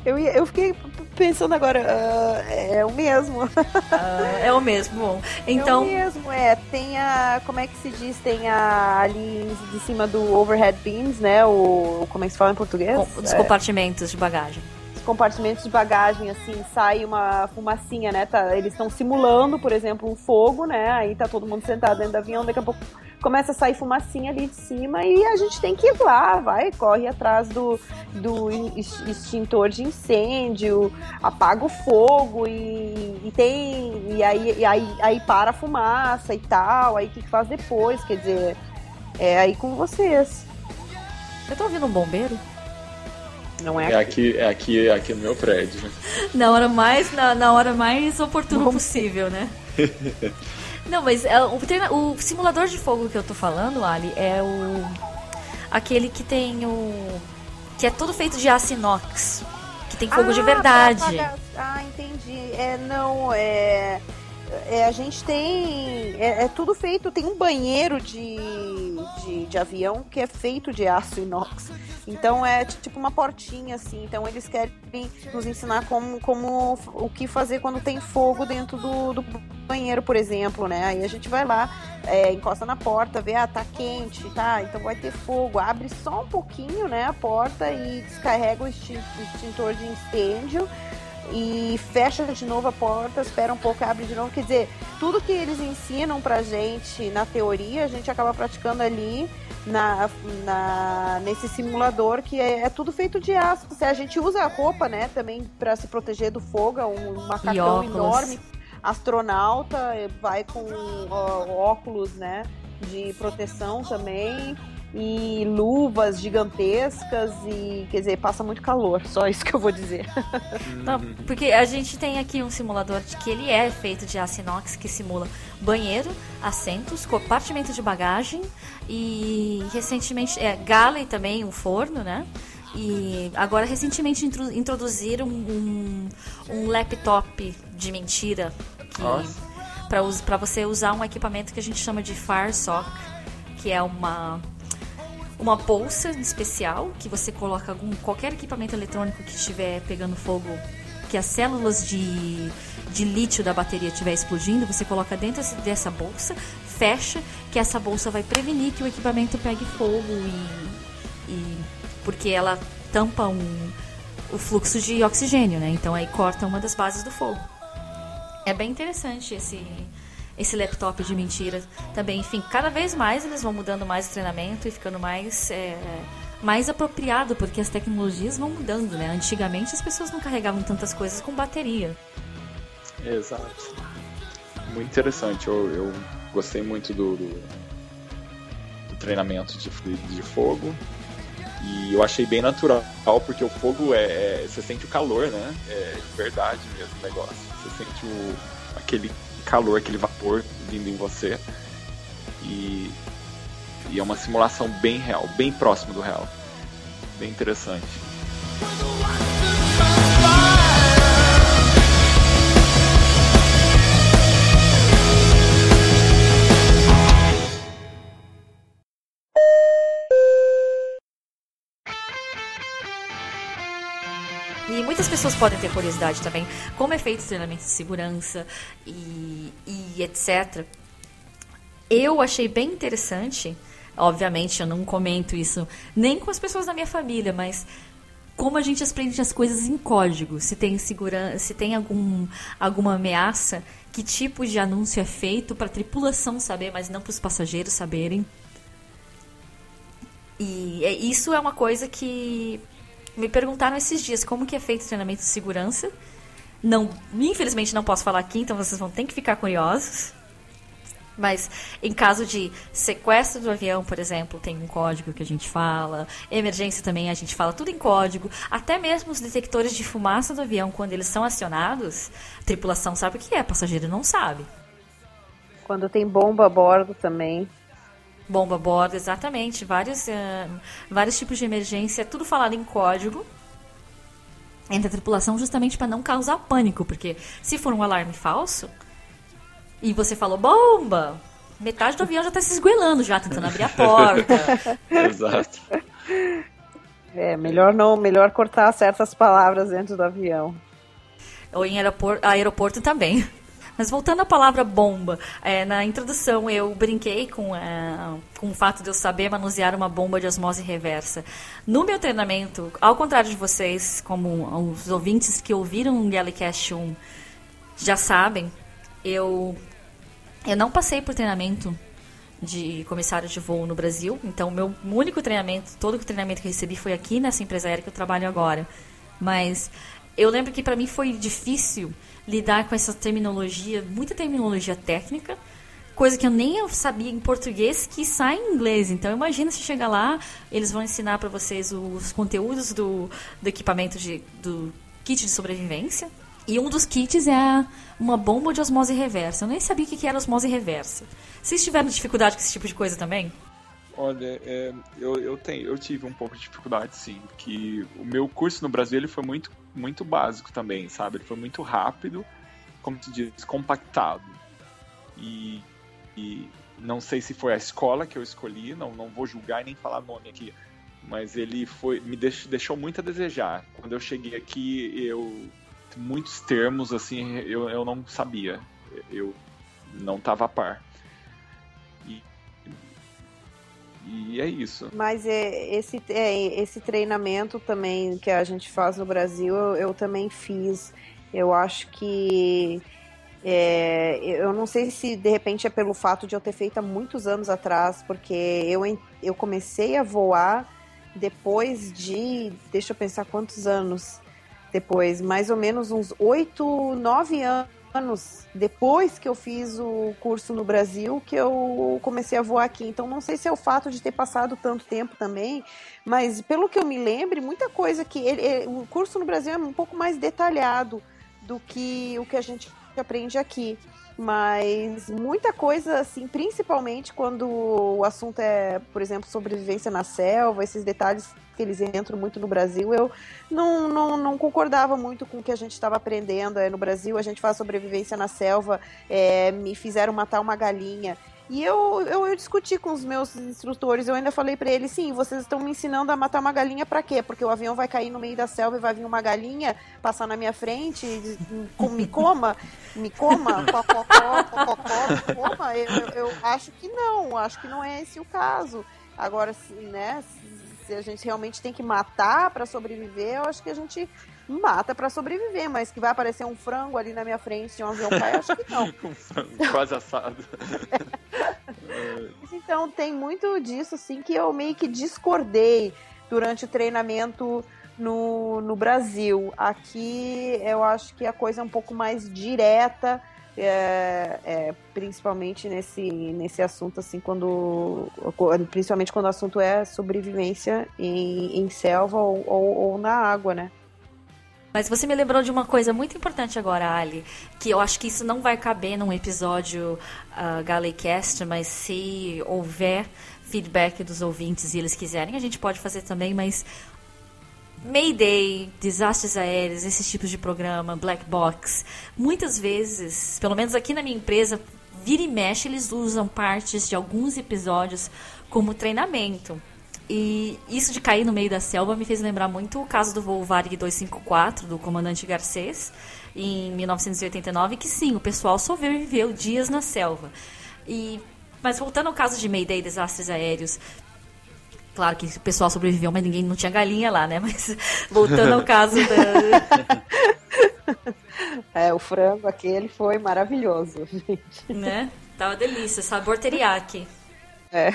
Eu, eu fiquei pensando agora, ah, é o mesmo. Ah, é o mesmo. Bom, É então, o mesmo, é. Tem a. Como é que se diz? Tem a. Ali de cima do overhead bins, né? O. Como é que se fala em português? dos É. compartimentos de bagagem. os compartimentos de bagagem, assim, sai uma fumacinha, né? Tá, eles estão simulando, por exemplo, um fogo, né? Aí tá todo mundo sentado dentro do avião, daqui a pouco começa a sair fumacinha ali de cima e a gente tem que ir lá, vai, corre atrás do, do ex- extintor de incêndio, apaga o fogo e, e tem. E aí, e aí, aí para a fumaça e tal, aí o que, que faz depois? Quer dizer, é aí com vocês. Eu tô ouvindo um bombeiro? Não é É aqui, é aqui, é aqui no meu prédio. *laughs* Na hora mais, na, na hora mais oportuna Bom. possível, né? *laughs* Não, mas é, o, treina- o simulador de fogo que eu tô falando, Ali, é o. aquele que tem o. que é todo feito de aço inox. Que tem fogo de Ah, pra verdade. Ah, entendi. É, não, é. É, a gente tem. É, é tudo feito. Tem um banheiro de, de, de avião que é feito de aço inox. Então é tipo uma portinha assim. Então eles querem nos ensinar como, como o que fazer quando tem fogo dentro do, do banheiro, por exemplo, né? Aí a gente vai lá, é, encosta na porta, vê, ah, tá quente, tá? Então vai ter fogo. Abre só um pouquinho, né, a porta e descarrega o extintor de incêndio e fecha de novo a porta, espera um pouco e abre de novo. Quer dizer, tudo que eles ensinam pra gente na teoria, a gente acaba praticando ali na, na- nesse simulador que é, é tudo feito de aço. Se A gente usa a roupa, né, também pra se proteger do fogo, é um macacão óculos. enorme. Astronauta vai com ó, óculos, né, de proteção também e luvas gigantescas e quer dizer passa muito calor só isso que eu vou dizer *laughs* Não, porque a gente tem aqui um simulador de que ele é feito de aço inox que simula banheiro, assentos, compartimento de bagagem e recentemente é galley também, um forno, né? E agora recentemente intro- introduziram um, um laptop de mentira que Nossa. para você usar um equipamento que a gente chama de FireSock, que é uma uma bolsa especial que você coloca algum, qualquer equipamento eletrônico que estiver pegando fogo, que as células de, de lítio da bateria estiver explodindo, você coloca dentro dessa bolsa, fecha, que essa bolsa vai prevenir que o equipamento pegue fogo e, e porque ela tampa um, o fluxo de oxigênio, né? Então aí corta uma das bases do fogo. É bem interessante esse esse laptop de mentira também. Enfim, cada vez mais eles vão mudando mais o treinamento e ficando mais é, mais apropriado, porque as tecnologias vão mudando, né? Antigamente as pessoas não carregavam tantas coisas com bateria. Exato. Muito interessante. Eu, eu gostei muito do, do, do treinamento de, de fogo. E eu achei bem natural, porque o fogo é, é. Você sente o calor, né? É de verdade mesmo o negócio. Você sente o, aquele calor, aquele vapor vindo em você. E, e é uma simulação bem real, bem próximo do real. Bem interessante. Pessoas podem ter curiosidade também, como é feito o treinamento de segurança e, e etc. Eu achei bem interessante, obviamente eu não comento isso nem com as pessoas da minha família, mas como a gente aprende as coisas em código, se tem segurança, se tem algum, alguma ameaça, que tipo de anúncio é feito para a tripulação saber, mas não para os passageiros saberem. E é, isso é uma coisa que me perguntaram esses dias como que é feito o treinamento de segurança. Não, infelizmente não posso falar aqui, então vocês vão ter que ficar curiosos. Mas em caso de sequestro do avião, por exemplo, tem um código que a gente fala. Emergência também a gente fala tudo em código. Até mesmo os detectores de fumaça do avião, quando eles são acionados, a tripulação sabe o que é, passageiro não sabe. Quando tem bomba a bordo também. Bomba a bordo, exatamente. Vários, uh, vários tipos de emergência, tudo falado em código entre a tripulação, justamente para não causar pânico, porque se for um alarme falso e você falou bomba, metade do avião já está se esguelando, já tentando abrir a porta. *laughs* Exato. É, melhor não, melhor cortar certas palavras dentro do avião. Ou em aeroporto, aeroporto também. Mas voltando à palavra bomba, é, na introdução eu brinquei com, é, com o fato de eu saber manusear uma bomba de osmose reversa. No meu treinamento, ao contrário de vocês, como os ouvintes que ouviram o Gallicast 1 já sabem, eu, eu não passei por treinamento de comissário de voo no Brasil. Então, meu único treinamento, todo o treinamento que recebi foi aqui nessa empresa aérea que eu trabalho agora. Mas eu lembro que para mim foi difícil lidar com essa terminologia, muita terminologia técnica, coisa que eu nem sabia em português que sai em inglês. Então imagina se chegar lá, eles vão ensinar para vocês os conteúdos do, do equipamento de, do kit de sobrevivência. E um dos kits é uma bomba de osmose reversa. Eu nem sabia o que era osmose reversa. Vocês tiveram dificuldade com esse tipo de coisa também? Olha, é, eu, eu, tenho, eu tive um pouco de dificuldade, sim. Que o meu curso no Brasil ele foi muito muito básico também, sabe? Ele foi muito rápido, como se diz, compactado. E, e não sei se foi a escola que eu escolhi, não, não vou julgar e nem falar nome aqui, mas ele foi me deixou, deixou muito a desejar. Quando eu cheguei aqui, eu muitos termos assim eu, eu não sabia, eu não estava a par. E é isso. Mas é, esse, é, esse treinamento também que a gente faz no Brasil, eu, eu também fiz. Eu acho que. É, eu não sei se de repente é pelo fato de eu ter feito há muitos anos atrás, porque eu, eu comecei a voar depois de. Deixa eu pensar quantos anos depois, mais ou menos uns oito, nove anos anos depois que eu fiz o curso no Brasil que eu comecei a voar aqui. Então não sei se é o fato de ter passado tanto tempo também, mas pelo que eu me lembre, muita coisa que ele, o curso no Brasil é um pouco mais detalhado do que o que a gente aprende aqui. Mas muita coisa, assim, principalmente quando o assunto é, por exemplo, sobrevivência na selva, esses detalhes que eles entram muito no Brasil, eu não, não, não concordava muito com o que a gente estava aprendendo. É, no Brasil, a gente faz sobrevivência na selva, é, me fizeram matar uma galinha. E eu, eu, eu, discuti com os meus instrutores, eu ainda falei para eles, sim, vocês estão me ensinando a matar uma galinha para quê? Porque o avião vai cair no meio da selva e vai vir uma galinha passar na minha frente, me coma, me coma, cococó, cococó, coma. Eu, eu, acho que não, acho que não é esse o caso. Agora, né, se a gente realmente tem que matar para sobreviver, eu acho que a gente mata para sobreviver, mas que vai aparecer um frango ali na minha frente de um avião cair, acho que não. *laughs* um frango quase assado. então tem muito disso assim que eu meio que discordei durante o treinamento no, no Brasil. Aqui eu acho que a coisa é um pouco mais direta é, é, principalmente nesse, nesse assunto, assim, quando. Principalmente quando o assunto é sobrevivência em, em selva ou, ou, ou na água, né? Mas você me lembrou de uma coisa muito importante agora, Ali, que eu acho que isso não vai caber num episódio uh, Galecast, mas se houver feedback dos ouvintes e eles quiserem, a gente pode fazer também, mas Mayday, desastres aéreos, esses tipos de programa, black box, muitas vezes, pelo menos aqui na minha empresa, vira e mexe, eles usam partes de alguns episódios como treinamento. E isso de cair no meio da selva me fez lembrar muito o caso do voo Varig 254, do comandante Garcês, em 1989, que sim, o pessoal sobreviveu dias na selva. E, mas voltando ao caso de Mayday, desastres aéreos, claro que o pessoal sobreviveu, mas ninguém não tinha galinha lá, né? *laughs* Mas voltando ao caso da... *laughs* É, o frango aquele foi maravilhoso, *laughs* gente. Né? Tava delícia, sabor teriyaki. É.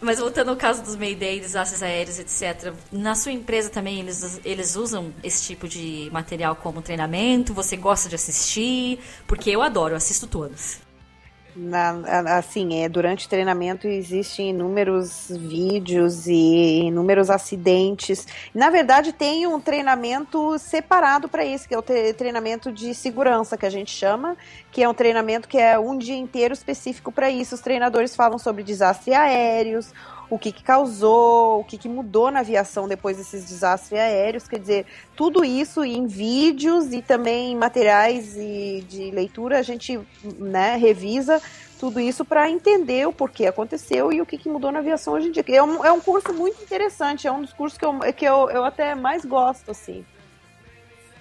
Mas voltando ao caso dos Mayday, desastres aéreos, etc. Na sua empresa também eles, eles usam esse tipo de material como treinamento? Você gosta de assistir? Porque eu adoro, eu assisto todos. Na, assim, é, durante treinamento existem inúmeros vídeos e inúmeros acidentes. Na verdade, tem um treinamento separado para isso, que é o treinamento de segurança, que a gente chama, que é um treinamento que é um dia inteiro específico para isso. Os treinadores falam sobre desastres aéreos, o que, que causou, o que, que mudou na aviação depois desses desastres aéreos. Quer dizer, tudo isso em vídeos e também em materiais e de leitura a gente né, revisa tudo isso para entender o porquê aconteceu e o que, que mudou na aviação hoje em dia. É um, é um curso muito interessante, é um dos cursos que eu, que eu, eu até mais gosto, assim.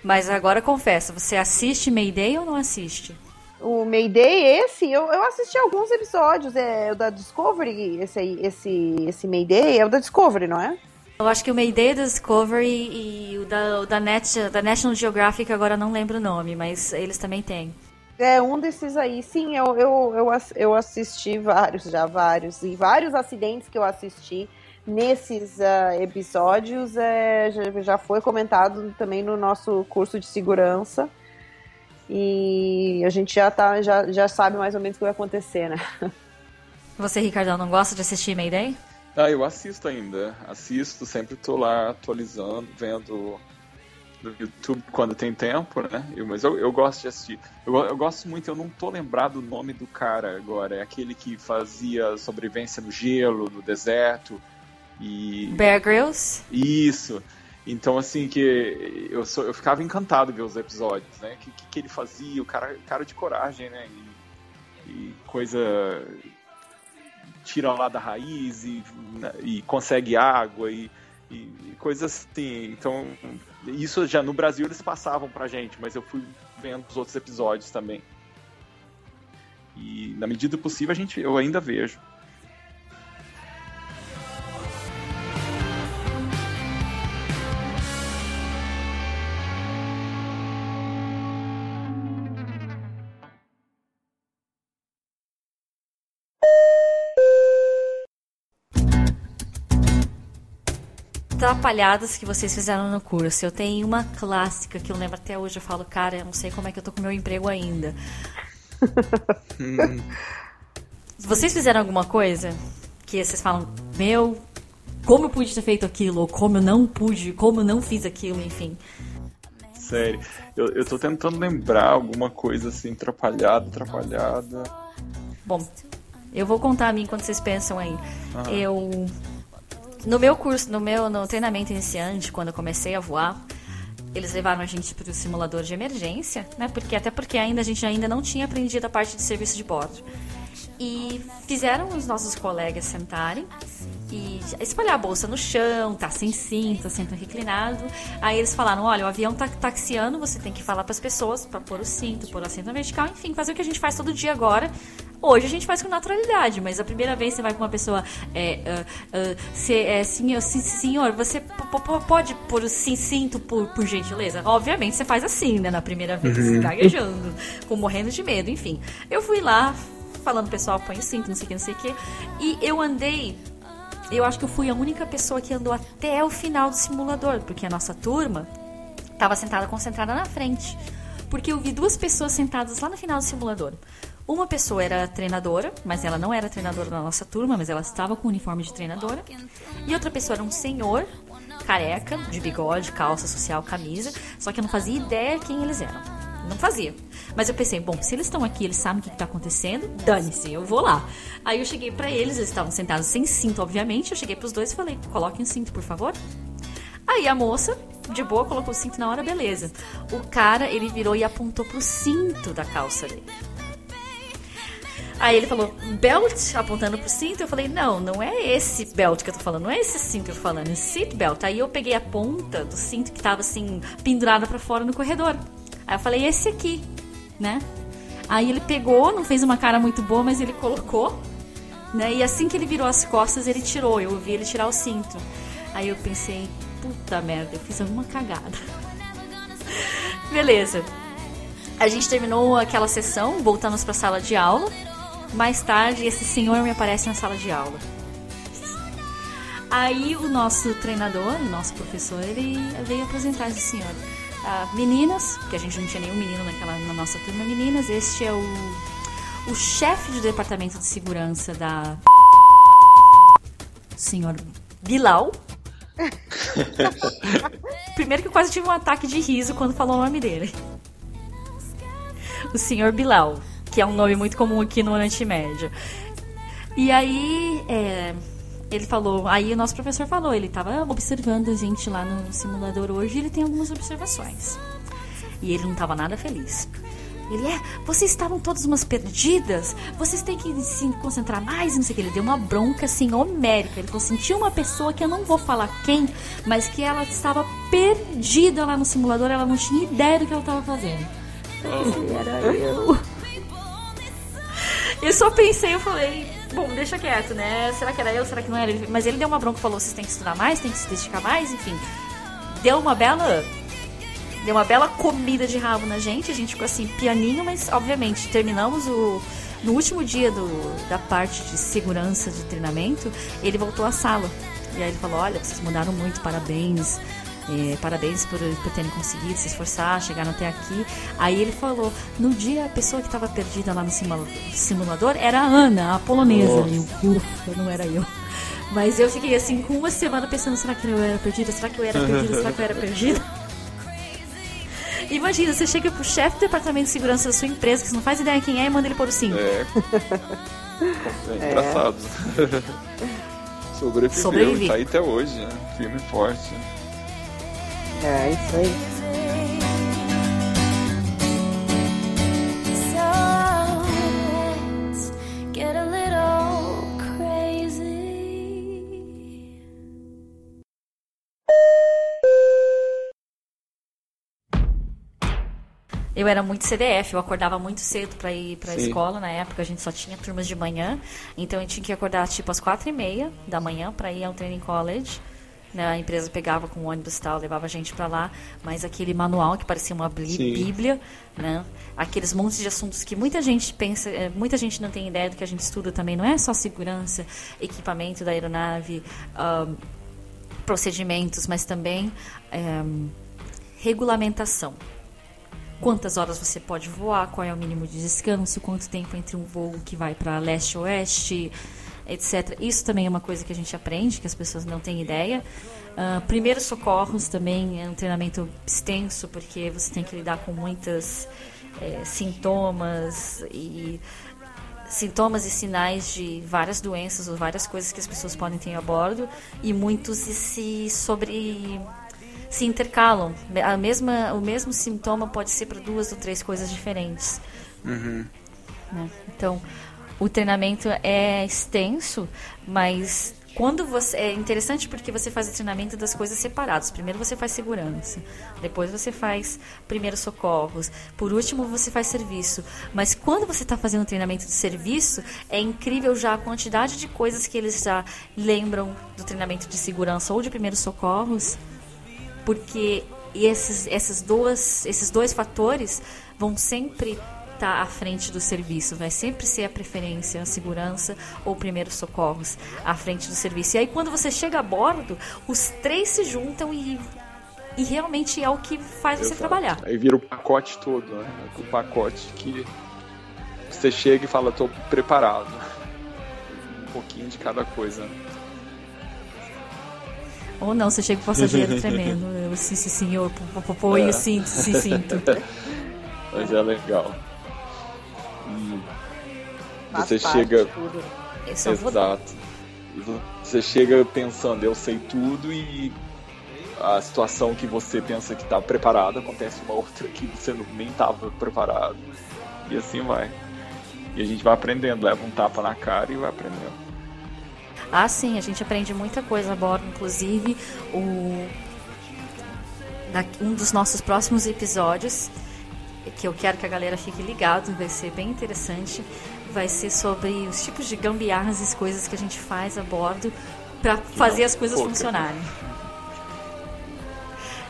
Mas agora confessa, você assiste Mayday ou não assiste? O Mayday, esse, eu, eu assisti alguns episódios, é o da Discovery, esse aí, esse, esse Mayday, é o da Discovery, não é? Eu acho que o Mayday é da Discovery e o da, o da, Net, da National Geographic, agora não lembro o nome, mas eles também têm. É, um desses aí, sim, eu, eu, eu, eu assisti vários já, vários, e vários acidentes que eu assisti nesses uh, episódios é, já, já foi comentado também no nosso curso de segurança. E a gente já, tá, já, já sabe mais ou menos o que vai acontecer, né? Você, Ricardão, não gosta de assistir Mayday? Ah, eu assisto ainda. Assisto, sempre tô lá atualizando, vendo no YouTube quando tem tempo, né? Eu, mas eu, eu gosto de assistir. Eu, eu gosto muito, eu não tô lembrado o nome do cara agora. É aquele que fazia sobrevivência no gelo, no deserto. E... Bear Grylls? Isso. Então, assim, que eu, sou, eu ficava encantado ver os episódios, né? O que, que, ele fazia, o cara, cara de coragem, né? E, e coisa. Tira lá da raiz e, e consegue água e, e, coisas assim. Então, isso já no Brasil eles passavam pra gente, mas eu fui vendo os outros episódios também. E na medida possível a gente, eu ainda vejo. Atrapalhadas que vocês fizeram no curso. Eu tenho uma clássica que eu lembro até hoje. Eu falo, cara, eu não sei como é que eu tô com meu emprego ainda. *laughs* vocês fizeram alguma coisa que vocês falam, meu, como eu pude ter feito aquilo, ou como eu não pude, como eu não fiz aquilo, enfim. Sério, eu, eu tô tentando lembrar alguma coisa assim, atrapalhada, atrapalhada. Bom, eu vou contar a mim quando vocês pensam aí. Eu no meu curso, no meu no treinamento iniciante, quando eu comecei a voar, eles levaram a gente para o simulador de emergência, né? Porque até porque ainda a gente ainda não tinha aprendido a parte de serviço de bordo. E fizeram os nossos colegas sentarem e espalhar a bolsa no chão, tá sem cinto, assento reclinado. Aí eles falaram: olha, o avião tá taxiando, você tem que falar para as pessoas para pôr o cinto, pôr o assento vertical, enfim, fazer o que a gente faz todo dia agora. Hoje a gente faz com naturalidade, mas a primeira vez você vai com uma pessoa. É, uh, uh, se, é, senhor, sim, senhor, você pode pôr o cinto por, por gentileza? Obviamente você faz assim, né, na primeira vez, uhum. gaguejando, com morrendo de medo, enfim. Eu fui lá, falando pessoal, põe o cinto, não sei o que, não sei o que. E eu andei eu acho que eu fui a única pessoa que andou até o final do simulador, porque a nossa turma estava sentada concentrada na frente. porque eu vi duas pessoas sentadas lá no final do simulador. Uma pessoa era treinadora, mas ela não era treinadora da nossa turma, mas ela estava com o uniforme de treinadora. E outra pessoa era um senhor, careca, de bigode, calça social, camisa, só que eu não fazia ideia quem eles eram. Não fazia. Mas eu pensei, bom, se eles estão aqui, eles sabem o que está acontecendo, dane-se, eu vou lá. Aí eu cheguei para eles, eles estavam sentados sem cinto, obviamente. Eu cheguei para os dois e falei, coloquem o cinto, por favor. Aí a moça, de boa, colocou o cinto na hora, beleza. O cara, ele virou e apontou pro cinto da calça dele. Aí ele falou, belt, apontando pro cinto. Eu falei, não, não é esse belt que eu tô falando, não é esse cinto que eu tô falando, é belt. Aí eu peguei a ponta do cinto que tava assim, pendurada para fora no corredor. Aí eu falei, esse aqui, né? Aí ele pegou, não fez uma cara muito boa, mas ele colocou, né? E assim que ele virou as costas, ele tirou. Eu vi ele tirar o cinto. Aí eu pensei, puta merda, eu fiz alguma cagada. *laughs* Beleza. A gente terminou aquela sessão, voltamos para a sala de aula. Mais tarde, esse senhor me aparece na sala de aula. Aí o nosso treinador, o nosso professor, ele veio apresentar esse senhor. Ah, meninas, porque a gente não tinha nenhum menino naquela, na nossa turma, meninas, este é o, o chefe do departamento de segurança da. Senhor Bilal. *laughs* Primeiro que eu quase tive um ataque de riso quando falou o nome dele. O senhor Bilal, que é um nome muito comum aqui no Oriente Médio. E aí, é, ele falou, aí o nosso professor falou, ele estava observando a gente lá no simulador hoje e ele tem algumas observações. E ele não estava nada feliz. Ele é, vocês estavam todas umas perdidas, vocês têm que se concentrar mais, não sei o que. Ele deu uma bronca assim, homérica. Ele falou assim: uma pessoa que eu não vou falar quem, mas que ela estava perdida lá no simulador, ela não tinha ideia do que ela estava fazendo. Era eu. Eu só pensei, eu falei, bom, deixa quieto, né? Será que era eu? Será que não era? Mas ele deu uma bronca e falou: vocês têm que estudar mais, têm que se dedicar mais, enfim. Deu uma bela Deu uma bela comida de rabo na gente, a gente ficou assim, pianinho, mas obviamente terminamos o. No último dia do, da parte de segurança de treinamento, ele voltou à sala. E aí ele falou: Olha, vocês mudaram muito, parabéns. É, parabéns por, por terem conseguido se esforçar, chegaram até aqui. Aí ele falou: no dia a pessoa que estava perdida lá no simulador era a Ana, a polonesa. E eu, ufa, não era eu. Mas eu fiquei assim, com uma semana pensando: será que eu era perdida? Será que eu era perdida? Será que eu era perdida? *laughs* Imagina, você chega pro chefe do departamento de segurança da sua empresa, que você não faz ideia quem é, e manda ele pôr o cinto. É. *laughs* é engraçado. É. *laughs* Sobreviveu tá aí até hoje, né? Firme e forte. É, isso aí. Eu era muito CDF, eu acordava muito cedo para ir para a escola. Na época a gente só tinha turmas de manhã, então eu tinha que acordar tipo às quatro e meia da manhã para ir ao training college. Né? A empresa pegava com ônibus e tal, levava a gente para lá, mas aquele manual que parecia uma bíblia, né? Aqueles montes de assuntos que muita gente pensa, eh, muita gente não tem ideia do que a gente estuda também. Não é só segurança, equipamento da aeronave, um, procedimentos, mas também um, regulamentação quantas horas você pode voar, qual é o mínimo de descanso, quanto tempo entre um voo que vai para leste-oeste, etc. Isso também é uma coisa que a gente aprende, que as pessoas não têm ideia. Uh, primeiros socorros também é um treinamento extenso, porque você tem que lidar com muitas é, sintomas e sintomas e sinais de várias doenças ou várias coisas que as pessoas podem ter a bordo e muitos se sobre se intercalam. A mesma, o mesmo sintoma pode ser para duas ou três coisas diferentes. Uhum. Né? Então, o treinamento é extenso, mas quando você é interessante porque você faz o treinamento das coisas separadas. Primeiro você faz segurança, depois você faz primeiros socorros, por último você faz serviço. Mas quando você está fazendo treinamento de serviço, é incrível já a quantidade de coisas que eles já lembram do treinamento de segurança ou de primeiros socorros porque esses, duas, esses dois fatores vão sempre estar tá à frente do serviço, vai sempre ser a preferência, a segurança ou primeiros socorros à frente do serviço. E aí quando você chega a bordo, os três se juntam e e realmente é o que faz você Exato. trabalhar. Aí vira o pacote todo, né? O pacote que você chega e fala, tô preparado. Um pouquinho de cada coisa. Ou não, você chega com o passageiro *laughs* tremendo. Eu, sim, sim, senhor, põe É. o cinto, sim, cinto. *laughs* Mas é legal. E Faz você chega. Exato. E Você chega pensando, eu sei tudo e a situação que você pensa que está preparado acontece uma outra que você não- nem estava preparado. E assim vai. E a gente vai aprendendo, leva um tapa na cara e vai aprendendo. Ah, sim, a gente aprende muita coisa a bordo, inclusive o um dos nossos próximos episódios, que eu quero que a galera fique ligado, vai ser bem interessante, vai ser sobre os tipos de gambiarras e as coisas que a gente faz a bordo para fazer as coisas pouca. funcionarem.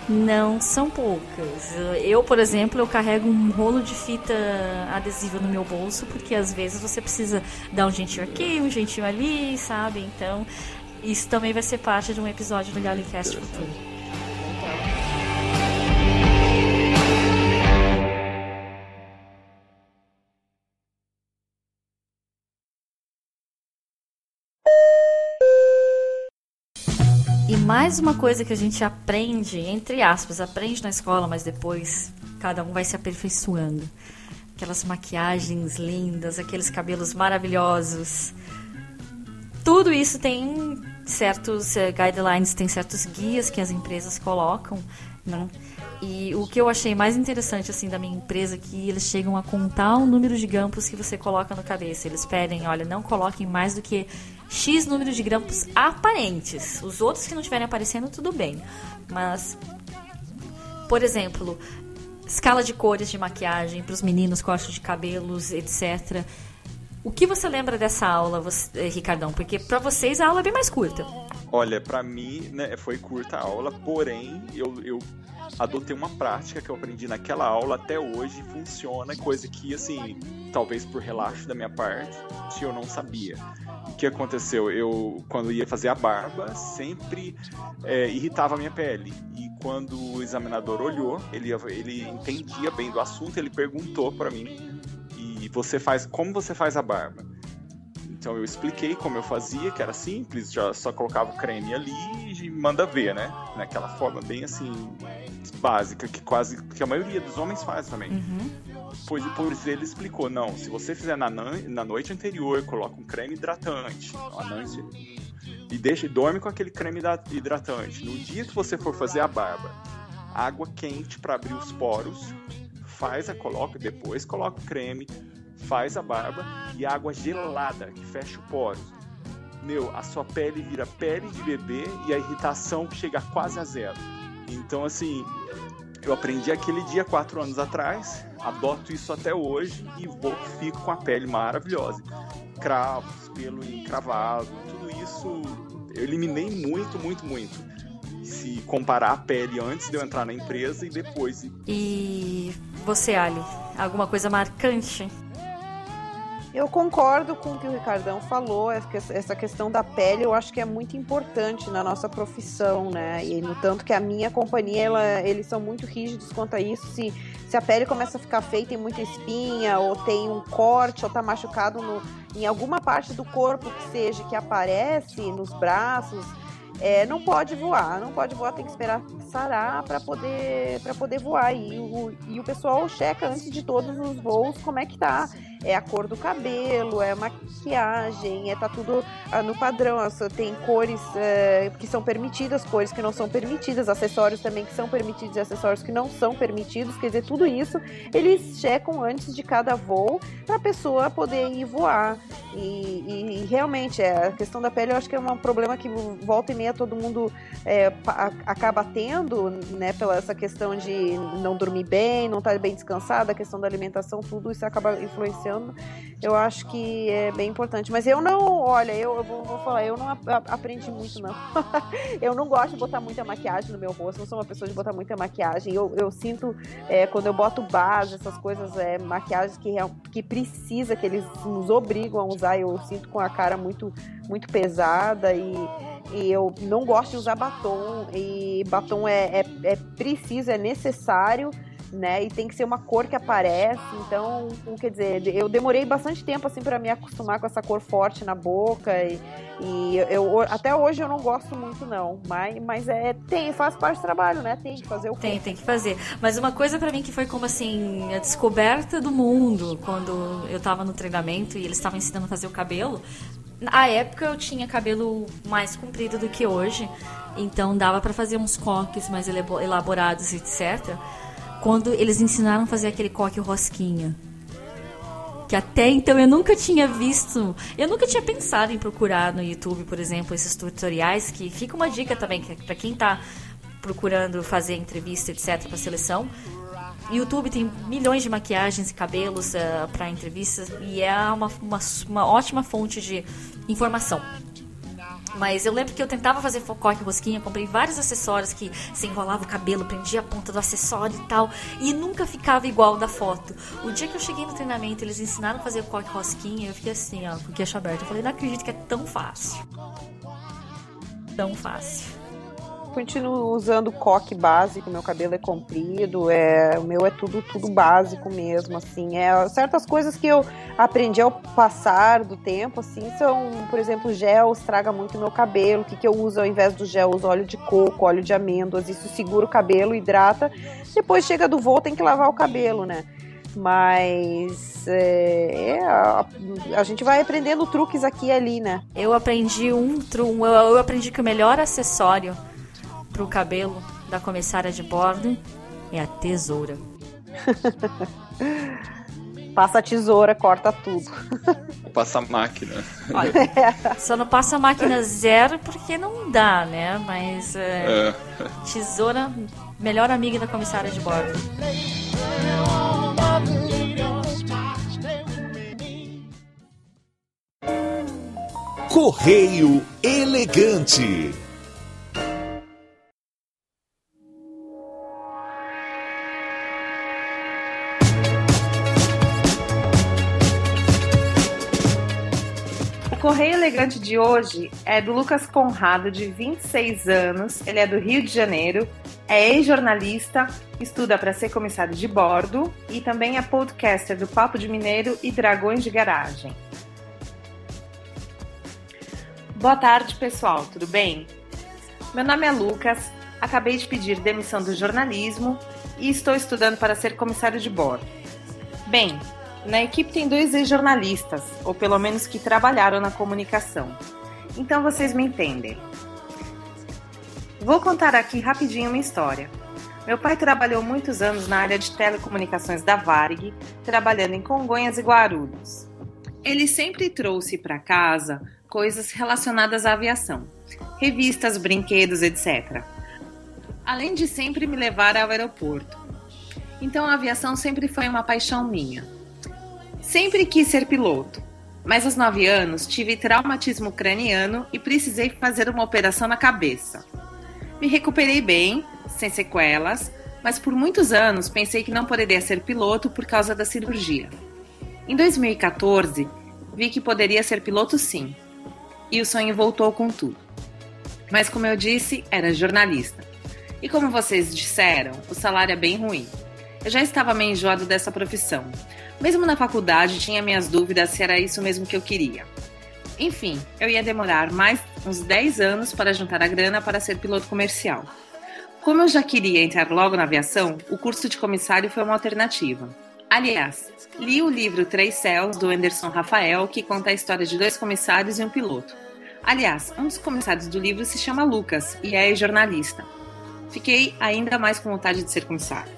Não são poucas. Eu, por exemplo, eu carrego um rolo de fita adesiva no meu bolso, porque às vezes você precisa dar um jeitinho aqui, um jeitinho ali, sabe? Então, isso também vai ser parte de um episódio do Galicast futuro. Mais uma coisa que a gente aprende, entre aspas, aprende na escola, mas depois cada um vai se aperfeiçoando. Aquelas maquiagens lindas, aqueles cabelos maravilhosos. Tudo isso tem certos eh, guidelines, tem certos guias que as empresas colocam, né? E o que eu achei mais interessante assim da minha empresa é que eles chegam a contar o número de grampos que você coloca no cabeça. Eles pedem, olha, não coloquem mais do que X número de grampos aparentes. Os outros que não estiverem aparecendo, tudo bem. Mas, por exemplo, escala de cores de maquiagem para os meninos, corte de cabelos, etc. O que você lembra dessa aula, você- eh, Ricardão? Porque para vocês a aula é bem mais curta. Olha, pra mim, né, foi curta a aula, porém, eu, eu adotei uma prática que eu aprendi naquela aula até hoje funciona, coisa que, assim, talvez por relaxo da minha parte, eu não sabia. O que aconteceu? Eu, quando ia fazer a barba, sempre é, irritava a minha pele. E quando o examinador olhou, ele, ele entendia bem do assunto, ele perguntou pra mim, e você faz, como você faz a barba? Então eu expliquei como eu fazia, que era simples, já só colocava o creme ali e manda ver, né? Naquela forma bem assim básica que quase que a maioria dos homens faz também. Uhum. Pois depois ele explicou, não, se você fizer na, na noite anterior, coloca um creme hidratante, a noite- e deixa e dorme com aquele creme hidra- hidratante. No dia que você for fazer a barba, água quente para abrir os poros, faz a coloca depois coloca o creme, faz a barba e água gelada que fecha o poro. Meu, a sua pele vira pele de bebê e a irritação chega quase a zero. Então, assim, eu aprendi aquele dia quatro anos atrás, adoto isso até hoje e vou, fico com a pele maravilhosa. Cravos, pelo encravado, tudo isso eu eliminei muito, muito, muito. Se comparar a pele antes de eu entrar na empresa e depois. E você, Ali, alguma coisa marcante? Eu concordo com o que o Ricardão falou, essa questão da pele eu acho que é muito importante na nossa profissão, né? E no tanto que a minha companhia, ela, eles são muito rígidos quanto a isso. Se, se a pele começa a ficar feia, tem muita espinha, ou tem um corte, ou tá machucado no, em alguma parte do corpo que seja, que aparece nos braços, é, não pode voar, não pode voar, tem que esperar sarar para poder para poder voar. E o, e o pessoal checa antes de todos os voos como é que tá. É a cor do cabelo, é a maquiagem, é tá tudo ah, no padrão. Nossa, Tem cores é, que são permitidas, cores que não são permitidas, acessórios também que são permitidos e acessórios que não são permitidos. Quer dizer, tudo isso eles checam antes de cada voo para a pessoa poder ir voar. E, e, e, realmente, é, a questão da pele eu acho que é um problema que volta e meia todo mundo é, acaba tendo, né, pela essa questão de não dormir bem, não estar bem descansado, a questão da alimentação, tudo isso acaba influenciando Eu acho que é bem importante. Mas eu não, olha, eu, eu vou, vou, falar, eu não a, a, aprendi muito, não. *laughs* eu não gosto de botar muita maquiagem no meu rosto, não sou uma pessoa de botar muita maquiagem. Eu, eu sinto, é, quando eu boto base, essas coisas, é, maquiagens que, que precisa, que eles nos obrigam a usar, eu sinto com a cara muito, muito pesada e, e eu não gosto de usar batom. E batom é, é, é preciso, é necessário né? E tem que ser uma cor que aparece. Então, quer dizer, eu demorei bastante tempo assim para me acostumar com essa cor forte na boca e, e eu até hoje eu não gosto muito não, mas mas é tem faz parte do trabalho, né? Tem que fazer o tem tem que fazer. Mas uma coisa para mim que foi como assim a descoberta do mundo quando eu tava no treinamento e eles estavam ensinando a fazer o cabelo. Na época eu tinha cabelo mais comprido do que hoje, então dava para fazer uns coques mais elaborados, etc quando eles ensinaram a fazer aquele coque rosquinha. Que até então eu nunca tinha visto, eu nunca tinha pensado em procurar no YouTube, por exemplo, esses tutoriais, que fica uma dica também para quem está procurando fazer entrevista, etc, para seleção. YouTube tem milhões de maquiagens e cabelos uh, eh, para entrevistas e é uma, uma, uma ótima fonte de informação. Mas eu lembro que eu tentava fazer focoque rosquinha, comprei vários acessórios que se enrolava o cabelo, prendia a ponta do acessório e tal, e nunca ficava igual da foto. O dia que eu cheguei no treinamento, eles ensinaram a fazer o coque rosquinha, eu fiquei assim, ó, com o queixo aberto. Eu falei, não acredito que é tão fácil. Tão fácil continuo usando coque básico, meu cabelo é comprido, é, o meu é tudo tudo básico mesmo, assim. É, certas coisas que eu aprendi ao passar do tempo, assim, são, por exemplo, gel estraga muito meu cabelo. O que, que eu uso ao invés do gel? Eu uso óleo de coco, óleo de amêndoas, isso segura o cabelo, hidrata. Depois chega do voo, tem que lavar o cabelo, né? Mas é, é, a, a, gente vai aprendendo truques aqui e ali, né? Eu aprendi um truque, eu, eu aprendi que o melhor acessório pro cabelo da comissária de bordo é a tesoura. *laughs* passa a tesoura, corta tudo. Passa a máquina. Olha, *laughs* só não passa a máquina zero porque não dá, né? Mas é, é. tesoura, melhor amiga da comissária de bordo. Correio Elegante. Elegante de hoje é do Lucas Conrado, de 26 anos. Ele é do Rio de Janeiro, é ex-jornalista, estuda para ser comissário de bordo e também é podcaster do Papo de Mineiro e Dragões de Garagem. Boa tarde, pessoal, tudo bem? Meu nome é Lucas, acabei de pedir demissão do jornalismo e estou estudando para ser comissário de bordo. Bem, na equipe tem dois ex-jornalistas, ou pelo menos que trabalharam na comunicação. Então vocês me entendem. Vou contar aqui rapidinho uma história. Meu pai trabalhou muitos anos na área de telecomunicações da Varg, trabalhando em Congonhas e Guarulhos. Ele sempre trouxe para casa coisas relacionadas à aviação, revistas, brinquedos, etc. Além de sempre me levar ao aeroporto. Então a aviação sempre foi uma paixão minha. Sempre quis ser piloto, mas aos 9 anos tive traumatismo craniano e precisei fazer uma operação na cabeça. Me recuperei bem, sem sequelas, mas por muitos anos pensei que não poderia ser piloto por causa da cirurgia. Em 2014, vi que poderia ser piloto sim, e o sonho voltou com tudo. Mas como eu disse, era jornalista. E como vocês disseram, o salário é bem ruim. Eu já estava meio enjoado dessa profissão, mesmo na faculdade, tinha minhas dúvidas se era isso mesmo que eu queria. Enfim, eu ia demorar mais uns 10 anos para juntar a grana para ser piloto comercial. Como eu já queria entrar logo na aviação, o curso de comissário foi uma alternativa. Aliás, li o livro Três Céus, do Anderson Rafael, que conta a história de dois comissários e um piloto. Aliás, um dos comissários do livro se chama Lucas e é jornalista. Fiquei ainda mais com vontade de ser comissário.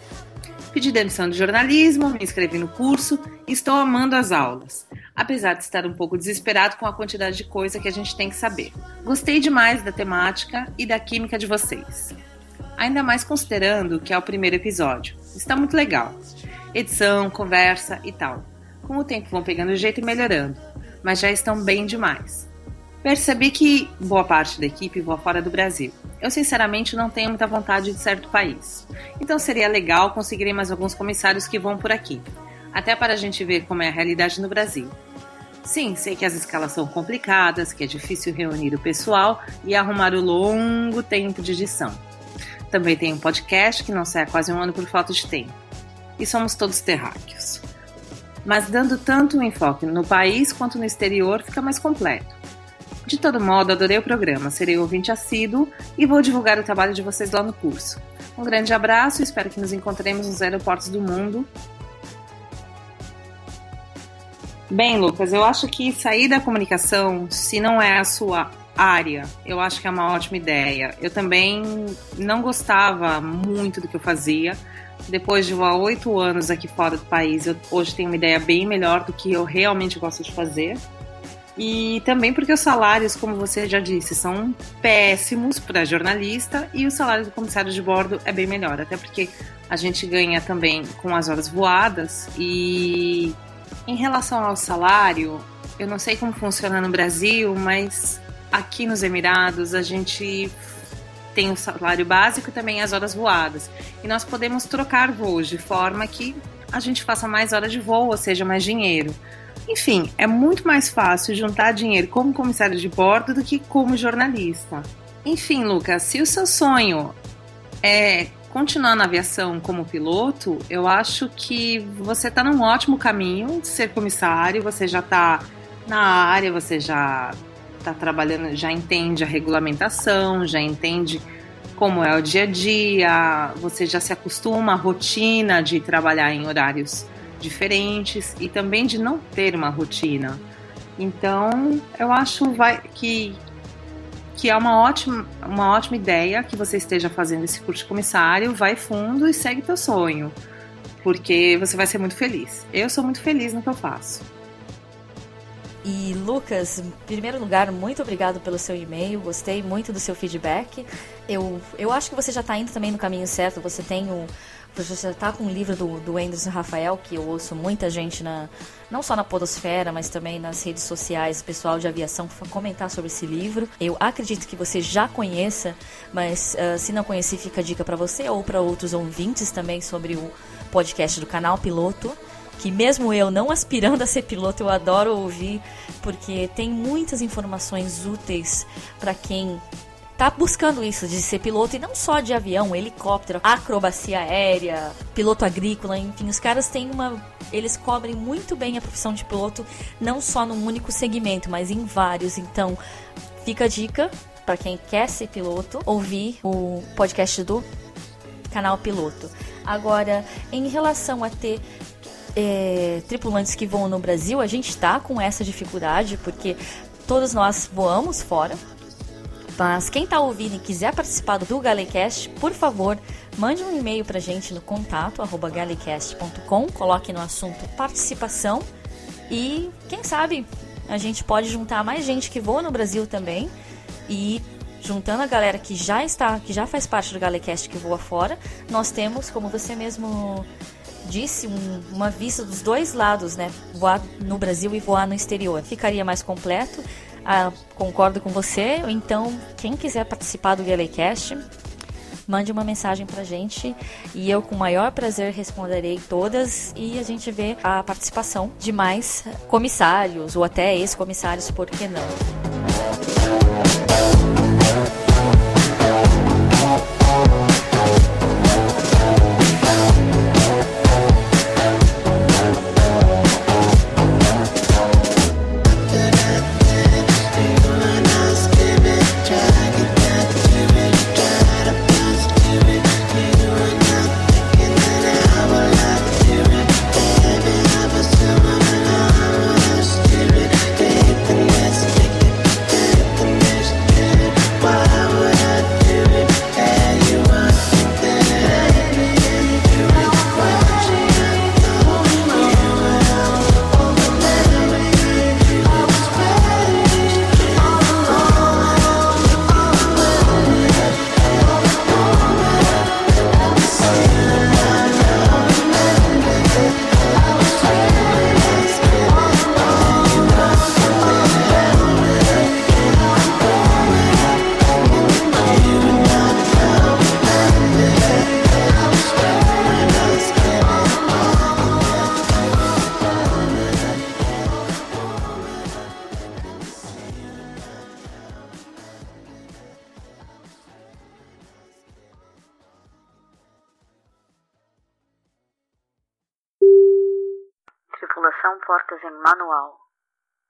Pedi demissão de jornalismo, me inscrevi no curso e estou amando as aulas, apesar de estar um pouco desesperado com a quantidade de coisa que a gente tem que saber. Gostei demais da temática e da química de vocês. Ainda mais considerando que é o primeiro episódio. Está muito legal. Edição, conversa e tal. Com o tempo vão pegando jeito e melhorando, mas já estão bem demais. Percebi que boa parte da equipe voa fora do Brasil. Eu sinceramente não tenho muita vontade de certo país. Então seria legal conseguir mais alguns comissários que vão por aqui, até para a gente ver como é a realidade no Brasil. Sim, sei que as escalas são complicadas, que é difícil reunir o pessoal e arrumar o longo tempo de edição. Também tem um podcast que não sai há quase um ano por falta de tempo. E somos todos terráqueos. Mas dando tanto um enfoque no país quanto no exterior, fica mais completo. De todo modo, adorei o programa, serei ouvinte assíduo e vou divulgar o trabalho de vocês lá no curso. Um grande abraço e espero que nos encontremos nos aeroportos do mundo. Bem, Lucas, eu acho que sair da comunicação, se não é a sua área, eu acho que é uma ótima ideia. Eu também não gostava muito do que eu fazia. Depois de oito anos aqui fora do país, eu hoje tenho uma ideia bem melhor do que eu realmente gosto de fazer. E também porque os salários, como você já disse, são péssimos para jornalista e o salário do comissário de bordo é bem melhor, até porque a gente ganha também com as horas voadas. E em relação ao salário, eu não sei como funciona no Brasil, mas aqui nos Emirados a gente tem o salário básico e também as horas voadas. E nós podemos trocar voos de forma que a gente faça mais horas de voo, ou seja, mais dinheiro. Enfim, é muito mais fácil juntar dinheiro como comissário de bordo do que como jornalista. Enfim, Lucas, se o seu sonho é continuar na aviação como piloto, eu acho que você está num ótimo caminho de ser comissário, você já está na área, você já está trabalhando, já entende a regulamentação, já entende como é o dia a dia, você já se acostuma à rotina de trabalhar em horários diferentes e também de não ter uma rotina. Então, eu acho vai, que, que é uma ótima, uma ótima ideia que você esteja fazendo esse curso de comissário, vai fundo e segue teu sonho, porque você vai ser muito feliz. Eu sou muito feliz no que eu faço. E Lucas, em primeiro lugar, muito obrigado pelo seu e-mail, gostei muito do seu feedback. Eu, eu acho que você já está indo também no caminho certo, você tem o, você está com um livro do, do Anderson Rafael, que eu ouço muita gente, na, não só na Podosfera, mas também nas redes sociais, pessoal de aviação, comentar sobre esse livro. Eu acredito que você já conheça, mas uh, se não conhecer, fica a dica para você ou para outros ouvintes também sobre o podcast do canal Piloto. Que mesmo eu não aspirando a ser piloto, eu adoro ouvir, porque tem muitas informações úteis para quem tá buscando isso de ser piloto e não só de avião, helicóptero, acrobacia aérea, piloto agrícola, enfim, os caras têm uma eles cobrem muito bem a profissão de piloto, não só num único segmento, mas em vários. Então, fica a dica para quem quer ser piloto, ouvir o podcast do canal Piloto. Agora, em relação a ter é, tripulantes que voam no Brasil, a gente está com essa dificuldade porque todos nós voamos fora, mas quem está ouvindo e quiser participar do Galecast, por favor, mande um e-mail para a gente no contato arroba galecast.com, coloque no assunto participação e quem sabe a gente pode juntar mais gente que voa no Brasil também e juntando a galera que já está, que já faz parte do Galecast que voa fora, nós temos, como você mesmo disse, um, uma vista dos dois lados, né? Voar no Brasil e voar no exterior. Ficaria mais completo ah, concordo com você. Então, quem quiser participar do Galecast, mande uma mensagem pra gente e eu com o maior prazer responderei todas e a gente vê a participação de mais comissários ou até ex-comissários, por que não?